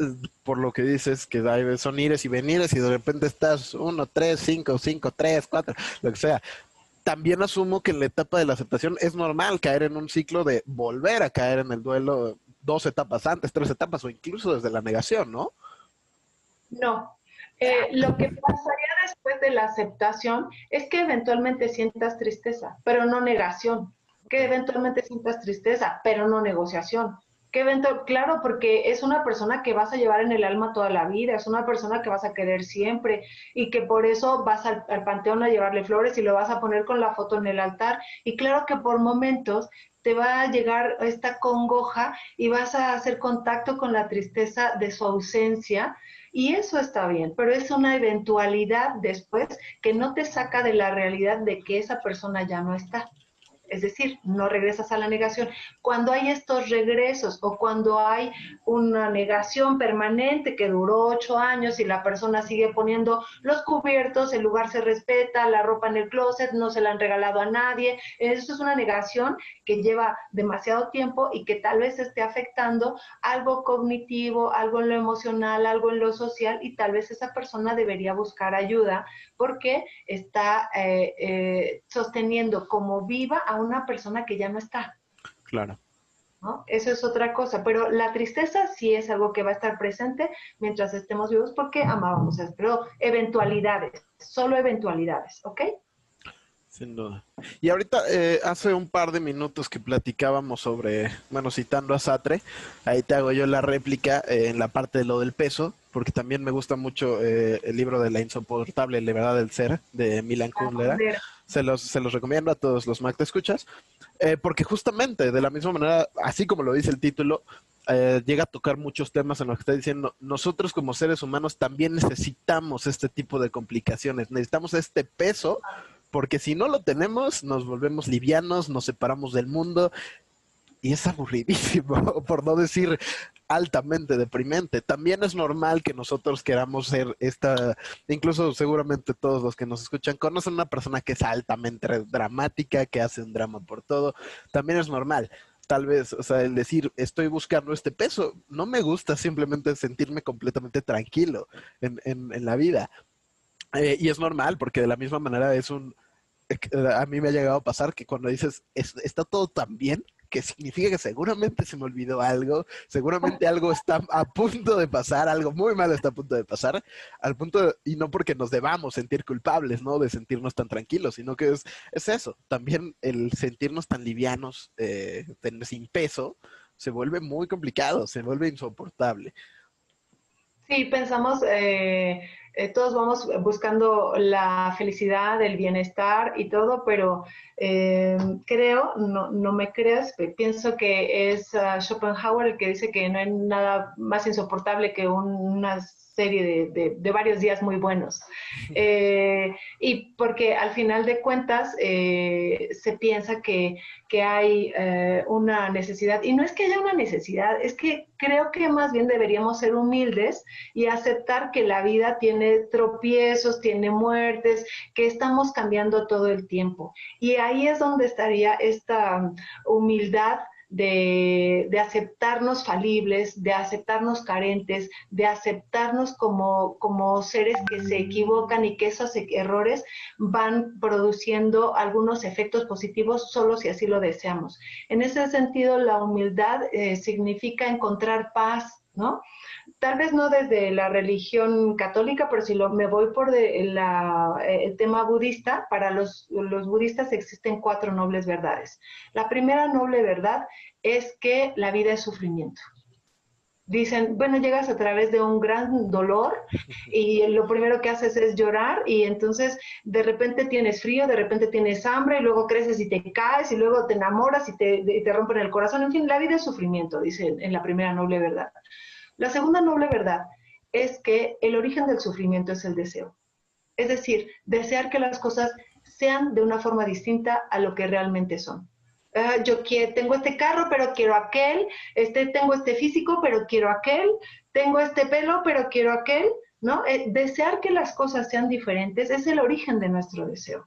eh, por lo que dices, que son ires y venires y de repente estás uno, tres, cinco, cinco, tres, cuatro, lo que sea. También asumo que en la etapa de la aceptación es normal caer en un ciclo de volver a caer en el duelo dos etapas antes, tres etapas o incluso desde la negación, ¿no? No. Eh, lo que pasaría después de la aceptación es que eventualmente sientas tristeza, pero no negación que eventualmente sientas tristeza, pero no negociación. Que evento, claro, porque es una persona que vas a llevar en el alma toda la vida, es una persona que vas a querer siempre y que por eso vas al, al panteón a llevarle flores y lo vas a poner con la foto en el altar. Y claro que por momentos te va a llegar esta congoja y vas a hacer contacto con la tristeza de su ausencia. Y eso está bien, pero es una eventualidad después que no te saca de la realidad de que esa persona ya no está es decir, no regresas a la negación. Cuando hay estos regresos o cuando hay una negación permanente que duró ocho años y la persona sigue poniendo los cubiertos, el lugar se respeta, la ropa en el closet, no se la han regalado a nadie, eso es una negación que lleva demasiado tiempo y que tal vez esté afectando algo cognitivo, algo en lo emocional, algo en lo social y tal vez esa persona debería buscar ayuda porque está eh, eh, sosteniendo como viva a una persona que ya no está. Claro. ¿no? Eso es otra cosa, pero la tristeza sí es algo que va a estar presente mientras estemos vivos porque amábamos pero eventualidades, solo eventualidades, ¿ok? Sin duda. Y ahorita, eh, hace un par de minutos que platicábamos sobre, bueno, citando a Satre, ahí te hago yo la réplica en la parte de lo del peso, porque también me gusta mucho eh, el libro de La insoportable levedad del ser, de Milan Kundera. Se los, se los recomiendo a todos los Mac te escuchas. Eh, porque justamente, de la misma manera, así como lo dice el título, eh, llega a tocar muchos temas en los que está diciendo, nosotros como seres humanos también necesitamos este tipo de complicaciones, necesitamos este peso, porque si no lo tenemos, nos volvemos livianos, nos separamos del mundo y es aburridísimo, [LAUGHS] por no decir altamente deprimente. También es normal que nosotros queramos ser esta, incluso seguramente todos los que nos escuchan conocen una persona que es altamente dramática, que hace un drama por todo. También es normal. Tal vez, o sea, el decir, estoy buscando este peso, no me gusta simplemente sentirme completamente tranquilo en, en, la vida. Eh, y es normal, porque de la misma manera es un, eh, a mí me ha llegado a pasar que cuando dices, está todo tan bien, que significa que seguramente se me olvidó algo, seguramente algo está a punto de pasar, algo muy malo está a punto de pasar, al punto, y no porque nos debamos sentir culpables, ¿no? De sentirnos tan tranquilos, sino que es, es eso, también el sentirnos tan livianos, eh, sin peso, se vuelve muy complicado, se vuelve insoportable. Sí, pensamos, eh, eh, todos vamos buscando la felicidad, el bienestar y todo, pero eh, creo, no, no, me creas, pienso que es uh, Schopenhauer el que dice que no hay nada más insoportable que unas serie de, varios días muy buenos. Eh, y porque al final de cuentas eh, se piensa que, hay eh, una necesidad, y no es que haya una necesidad, es que creo que más bien deberíamos ser humildes y aceptar que la vida tiene tropiezos, tiene muertes, que estamos cambiando todo el tiempo. Y ahí es donde estaría esta humildad de, aceptarnos falibles, de aceptarnos carentes, de aceptarnos como, como seres que se equivocan y que esos errores van produciendo algunos efectos positivos solo si así lo deseamos. En ese sentido, la humildad eh, significa encontrar paz, ¿no? Tal vez no desde la religión católica, pero si lo, me voy por el tema budista, para los, budistas existen cuatro nobles verdades. La primera noble verdad es que la vida es sufrimiento dicen, bueno, llegas a través de un gran dolor y lo primero que haces es llorar y entonces de repente tienes frío, de repente tienes hambre y luego creces y te caes y luego te enamoras y te, te rompen el corazón. En fin, la vida es sufrimiento, dicen en la primera noble verdad. La segunda noble verdad es que el origen del sufrimiento es el deseo. Es decir, desear que las cosas sean de una forma distinta a lo que realmente son. Ah, yo tengo este carro, pero quiero aquel, este, tengo este físico, pero quiero aquel, tengo este pelo, pero quiero aquel, ¿no? Eh, desear que las cosas sean diferentes es el origen de nuestro deseo.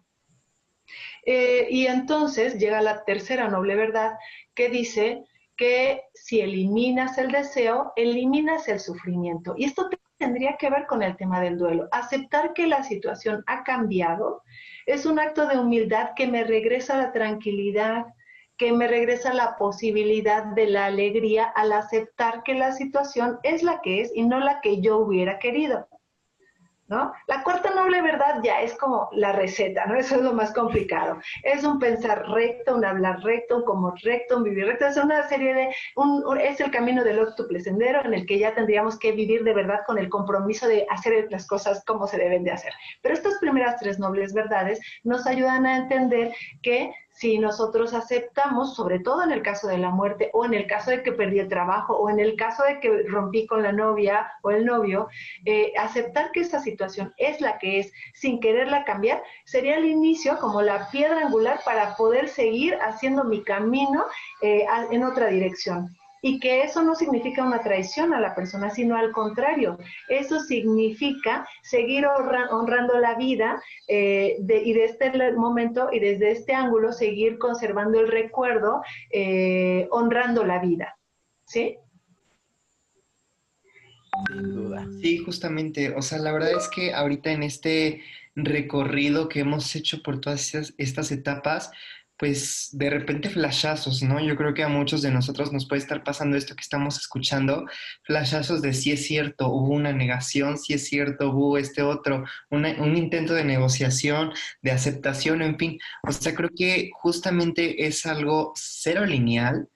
Eh, y entonces llega la tercera noble verdad que dice que si eliminas el deseo, eliminas el sufrimiento. Y esto tendría que ver con el tema del duelo. Aceptar que la situación ha cambiado es un acto de humildad que me regresa la tranquilidad, que me regresa la posibilidad de la alegría al aceptar que la situación es la que es y no la que yo hubiera querido. ¿No? La cuarta noble verdad ya es como la receta, ¿no? Eso es lo más complicado. Es un pensar recto, un hablar recto, un como recto, un vivir recto. Es una serie de, un, es el camino del octuple sendero en el que ya tendríamos que vivir de verdad con el compromiso de hacer las cosas como se deben de hacer. Pero estas primeras tres nobles verdades nos ayudan a entender que si nosotros aceptamos, sobre todo en el caso de la muerte o en el caso de que perdí el trabajo o en el caso de que rompí con la novia o el novio, eh, aceptar que esta situación es la que es sin quererla cambiar, sería el inicio como la piedra angular para poder seguir haciendo mi camino eh, en otra dirección y que eso no significa una traición a la persona, sino al contrario, eso significa seguir honrando la vida eh, y de este momento y desde este ángulo seguir conservando el recuerdo, eh, honrando la vida. ¿Sí? Sin duda. Sí, justamente. O sea, la verdad es que ahorita en este recorrido que hemos hecho por todas estas etapas, pues de repente flashazos, ¿no? Yo creo que a muchos de nosotros nos puede estar pasando esto que estamos escuchando, flashazos de si es cierto, hubo una negación, si es cierto, hubo este otro, un intento de negociación, de aceptación, en fin. O sea, creo que justamente es algo cero lineal,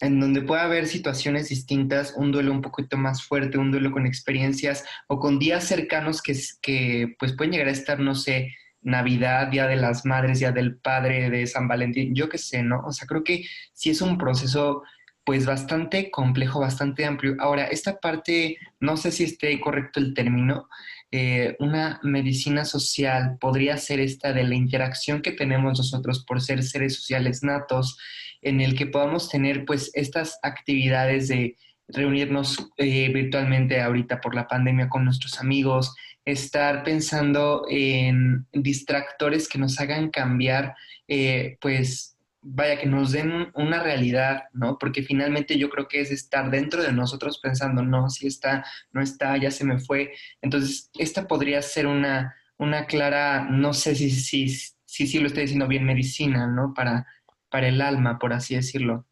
en donde puede haber situaciones distintas, un duelo un poquito más fuerte, un duelo con experiencias o con días cercanos que, que pues pueden llegar a estar, no sé, Navidad, Día de las Madres, Día del Padre, de San Valentín, yo qué sé, ¿no? O sea, creo que sí es un proceso pues bastante complejo, bastante amplio. Ahora, esta parte, no sé si esté correcto el término, eh, una medicina social podría ser esta de la interacción que tenemos nosotros por ser seres sociales natos, en el que podamos tener pues estas actividades de reunirnos eh, virtualmente ahorita por la pandemia con nuestros amigos, estar pensando en distractores que nos hagan cambiar eh, pues vaya, que nos den una realidad, ¿no? Porque finalmente yo creo que es estar dentro de nosotros pensando, no, si está, no está, ya se me fue. Entonces, esta podría ser una, una clara, no sé si si, si, si, lo estoy diciendo bien, medicina, ¿no? Para, para el alma, por así decirlo.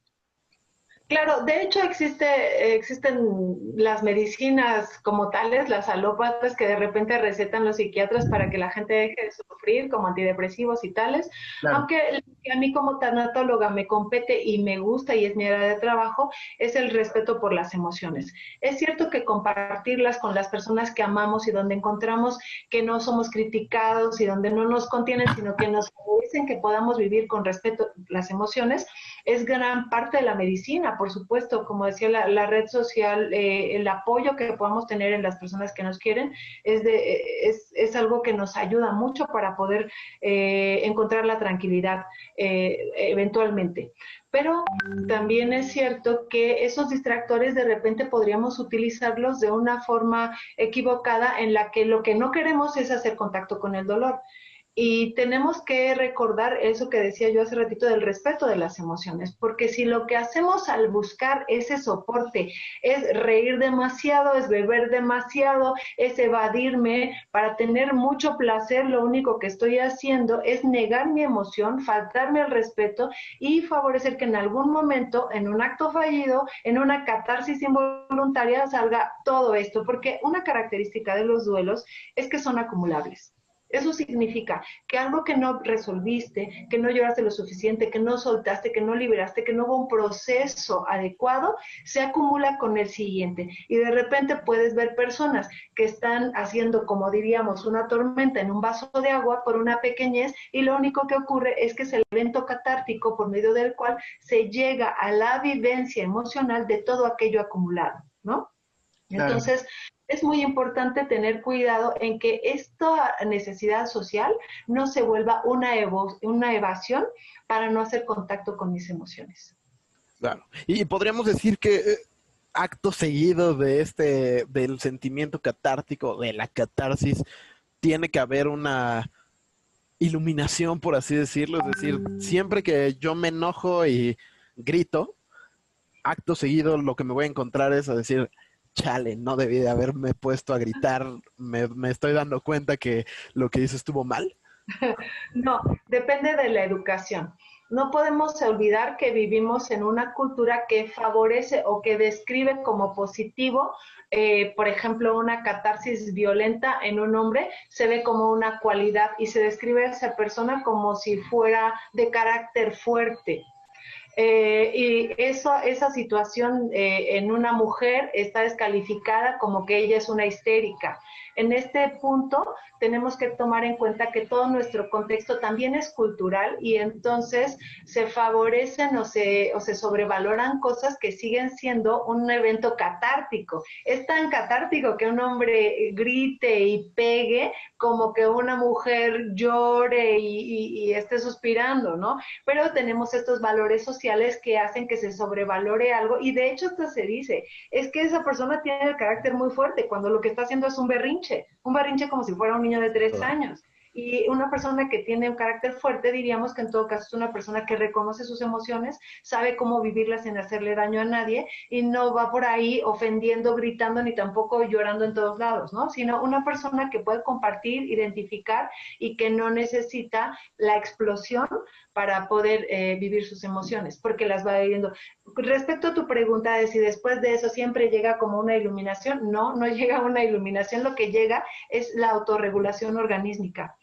Claro, de hecho existe, existen las medicinas como tales, las alópatas que de repente recetan los psiquiatras para que la gente deje de sufrir, como antidepresivos y tales. Aunque a mí como tanatóloga me compete y me gusta y es mi área de trabajo, es el respeto por las emociones. Es cierto que compartirlas con las personas que amamos y donde encontramos que no somos criticados y donde no nos contienen, sino que nos dicen que podamos vivir con respeto las emociones, es gran parte de la medicina, por supuesto, como decía la, red social, eh, el apoyo que podamos tener en las personas que nos quieren es, de, es, es algo que nos ayuda mucho para poder eh, encontrar la tranquilidad eh, eventualmente. Pero también es cierto que esos distractores de repente podríamos utilizarlos de una forma equivocada en la que lo que no queremos es hacer contacto con el dolor. Y tenemos que recordar eso que decía yo hace ratito del respeto de las emociones, porque si lo que hacemos al buscar ese soporte es reír demasiado, es beber demasiado, es evadirme para tener mucho placer, lo único que estoy haciendo es negar mi emoción, faltarme el respeto y favorecer que en algún momento, en un acto fallido, en una catarsis involuntaria, salga todo esto, porque una característica de los duelos es que son acumulables. Eso significa que algo que no resolviste, que no lloraste lo suficiente, que no soltaste, que no liberaste, que no hubo un proceso adecuado, se acumula con el siguiente. Y de repente puedes ver personas que están haciendo, como diríamos, una tormenta en un vaso de agua por una pequeñez y lo único que ocurre es que es el evento catártico por medio del cual se llega a la vivencia emocional de todo aquello acumulado, ¿no? Entonces, es muy importante tener cuidado en que esta necesidad social no se vuelva una, una evasión para no hacer contacto con mis emociones. Claro. Y podríamos decir que eh, acto seguido de este, del sentimiento catártico, de la catarsis, tiene que haber una iluminación, por así decirlo. Es decir, siempre que yo me enojo y grito, acto seguido lo que me voy a encontrar es a decir, chale, no debí de haberme puesto a gritar, me, estoy dando cuenta que lo que hice estuvo mal? [LAUGHS] No, depende de la educación. No podemos olvidar que vivimos en una cultura que favorece o que describe como positivo, eh, por ejemplo, una catarsis violenta en un hombre se ve como una cualidad y se describe a esa persona como si fuera de carácter fuerte, eh, y eso, esa situación eh, en una mujer está descalificada como que ella es una histérica. En este punto tenemos que tomar en cuenta que todo nuestro contexto también es cultural y entonces se favorecen o se, o se sobrevaloran cosas que siguen siendo un evento catártico. Es tan catártico que un hombre grite y pegue como que una mujer llore y, esté suspirando, ¿no? Pero tenemos estos valores sociales que hacen que se sobrevalore algo y de hecho hasta se dice, es que esa persona tiene el carácter muy fuerte cuando lo que está haciendo es un berrinche, un berrinche como si fuera un niño de tres años. Y una persona que tiene un carácter fuerte, diríamos que en todo caso es una persona que reconoce sus emociones, sabe cómo vivirlas sin hacerle daño a nadie y no va por ahí ofendiendo, gritando ni tampoco llorando en todos lados, ¿no? Sino una persona que puede compartir, identificar y que no necesita la explosión para poder eh, vivir sus emociones, porque las va viviendo. Respecto a tu pregunta de si después de eso siempre llega como una iluminación, no, no [LAUGHS] llega una iluminación, lo que llega es la autorregulación organísmica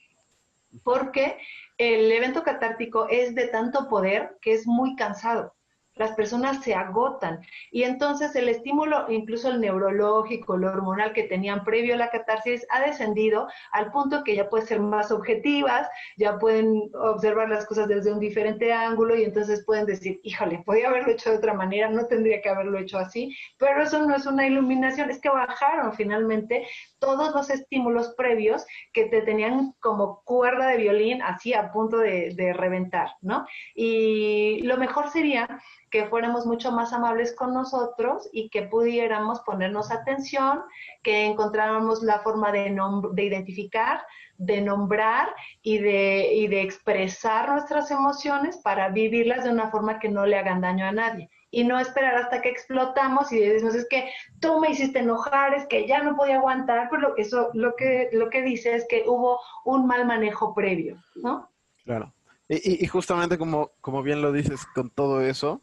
porque el evento catártico es de tanto poder que es muy cansado. Las personas se agotan y entonces el estímulo, incluso el neurológico, el hormonal que tenían previo a la catarsis, ha descendido al punto que ya pueden ser más objetivas, ya pueden observar las cosas desde un diferente ángulo y entonces pueden decir, híjole, podía haberlo hecho de otra manera, no tendría que haberlo hecho así, pero eso no es una iluminación, es que bajaron finalmente todos los estímulos previos que te tenían como cuerda de violín así a punto de, reventar, ¿no? Y lo mejor sería que fuéramos mucho más amables con nosotros y que pudiéramos ponernos atención, que encontráramos la forma de, de identificar, de nombrar y de, y de expresar nuestras emociones para vivirlas de una forma que no le hagan daño a nadie y no esperar hasta que explotamos y decimos es que tú me hiciste enojar, es que ya no podía aguantar, pero eso lo que, lo que dice es que hubo un mal manejo previo, ¿no? Claro. Y, y justamente como, como bien lo dices con todo eso,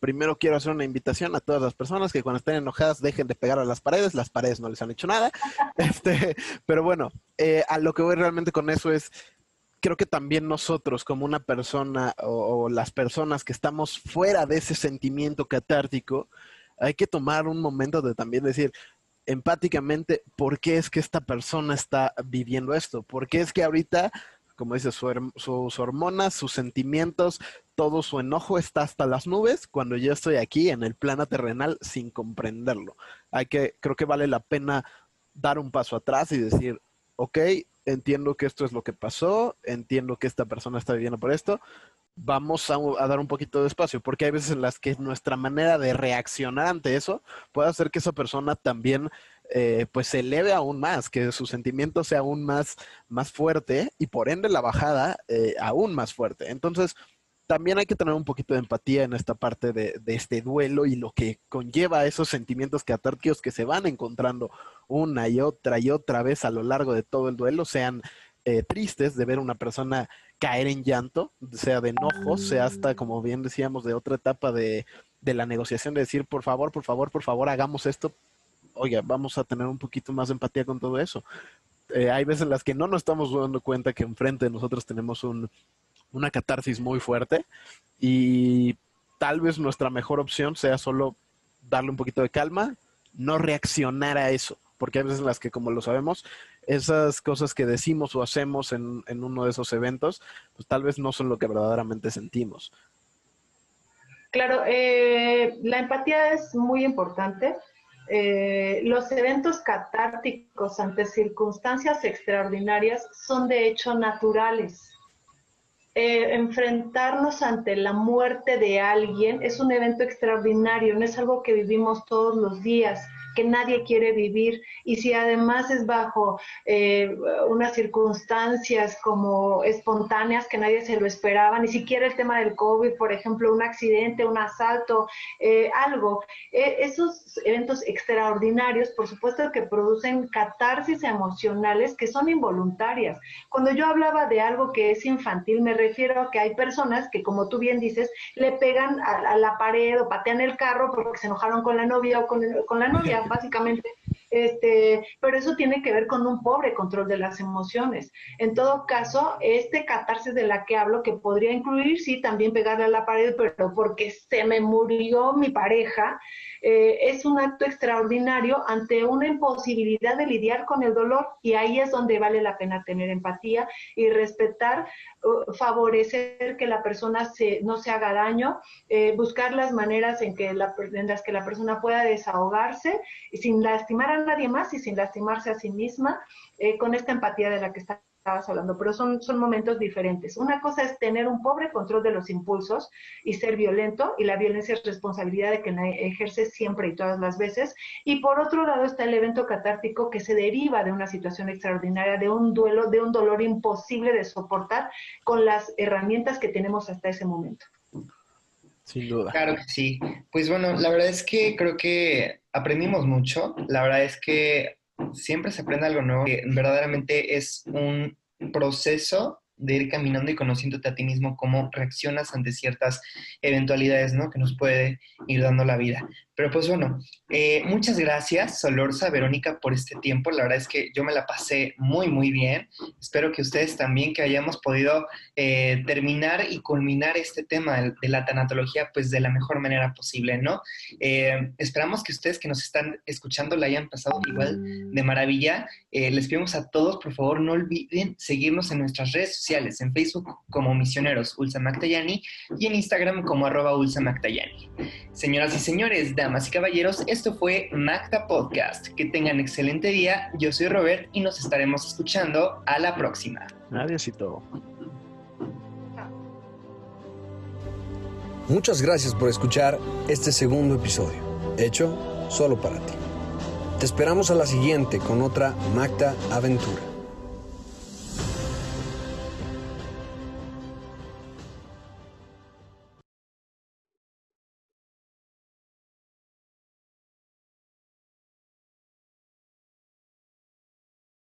primero quiero hacer una invitación a todas las personas que cuando estén enojadas dejen de pegar a las paredes. Las paredes no les han hecho nada. [LAUGHS] Este, pero bueno, eh, a lo que voy realmente con eso es, creo que también nosotros como una persona o, o, las personas que estamos fuera de ese sentimiento catártico, hay que tomar un momento de también decir empáticamente por qué es que esta persona está viviendo esto, por qué es que ahorita como dice, su, sus hormonas, sus sentimientos, todo su enojo está hasta las nubes cuando yo estoy aquí en el plano terrenal sin comprenderlo. Hay que, creo que vale la pena dar un paso atrás y decir, ok, entiendo que esto es lo que pasó, entiendo que esta persona está viviendo por esto, vamos a, dar un poquito de espacio, porque hay veces en las que nuestra manera de reaccionar ante eso puede hacer que esa persona también eh, pues se eleve aún más, que su sentimiento sea aún más, más fuerte y por ende la bajada eh, aún más fuerte. Entonces, también hay que tener un poquito de empatía en esta parte de, de, este duelo y lo que conlleva esos sentimientos catárticos que se van encontrando una y otra y otra vez a lo largo de todo el duelo, sean eh, tristes de ver una persona caer en llanto, sea de enojo, sea hasta, como bien decíamos, de otra etapa de, de la negociación, de decir, por favor, por favor, por favor, hagamos esto, oiga, vamos a tener un poquito más de empatía con todo eso. Eh, hay veces en las que no nos estamos dando cuenta que enfrente de nosotros tenemos un, una catarsis muy fuerte y tal vez nuestra mejor opción sea solo darle un poquito de calma, no reaccionar a eso, porque hay veces en las que, como lo sabemos, esas cosas que decimos o hacemos en, en uno de esos eventos, pues tal vez no son lo que verdaderamente sentimos. Claro, eh, la empatía es muy importante. Eh, los eventos catárticos ante circunstancias extraordinarias son de hecho naturales. Eh, enfrentarnos ante la muerte de alguien es un evento extraordinario, no es algo que vivimos todos los días que nadie quiere vivir y si además es bajo eh, unas circunstancias como espontáneas que nadie se lo esperaba, ni siquiera el tema del COVID, por ejemplo, un accidente, un asalto, eh, algo, eh, esos eventos extraordinarios, por supuesto que producen catarsis emocionales que son involuntarias. Cuando yo hablaba de algo que es infantil, me refiero a que hay personas que, como tú bien dices, le pegan a, a la pared o patean el carro porque se enojaron con la novia o con, con la novia básicamente. Este, pero eso tiene que ver con un pobre control de las emociones. En todo caso, este catarsis de la que hablo, que podría incluir, sí, también pegarle a la pared, pero porque se me murió mi pareja, eh, es un acto extraordinario ante una imposibilidad de lidiar con el dolor y ahí es donde vale la pena tener empatía y respetar, uh, favorecer que la persona se, no se haga daño, eh, buscar las maneras en, que la, en las que la persona pueda desahogarse y sin lastimar a nadie más y sin lastimarse a sí misma, eh, con esta empatía de la que está estabas hablando, pero son, son momentos diferentes. Una cosa es tener un pobre control de los impulsos y ser violento, y la violencia es responsabilidad de quien ejerce siempre y todas las veces. Y por otro lado está el evento catártico que se deriva de una situación extraordinaria, de un duelo, de un dolor imposible de soportar con las herramientas que tenemos hasta ese momento. Sin duda. Claro que sí. Pues bueno, la verdad es que creo que aprendimos mucho. La verdad es que siempre se aprende algo nuevo, que verdaderamente es un proceso de ir caminando y conociéndote a ti mismo, cómo reaccionas ante ciertas eventualidades, ¿no? Que nos puede ir dando la vida. Pero pues bueno, eh, muchas gracias, Solorza, Verónica, por este tiempo. La verdad es que yo me la pasé muy, muy bien. Espero que ustedes también, que hayamos podido eh, terminar y culminar este tema de, la tanatología, pues de la mejor manera posible, ¿no? Eh, esperamos que ustedes que nos están escuchando la hayan pasado igual de maravilla. les pedimos a todos, por favor, no olviden seguirnos en nuestras redes sociales, en Facebook como Misioneros Ulsa y en Instagram como arroba Ulsa. Señoras y señores, damas y caballeros, esto fue Macta Podcast. Que tengan excelente día. Yo soy Robert y nos estaremos escuchando a la próxima. Adiós y todo. Muchas gracias por escuchar este segundo episodio, hecho solo para ti. Te esperamos a la siguiente con otra Macta Aventura.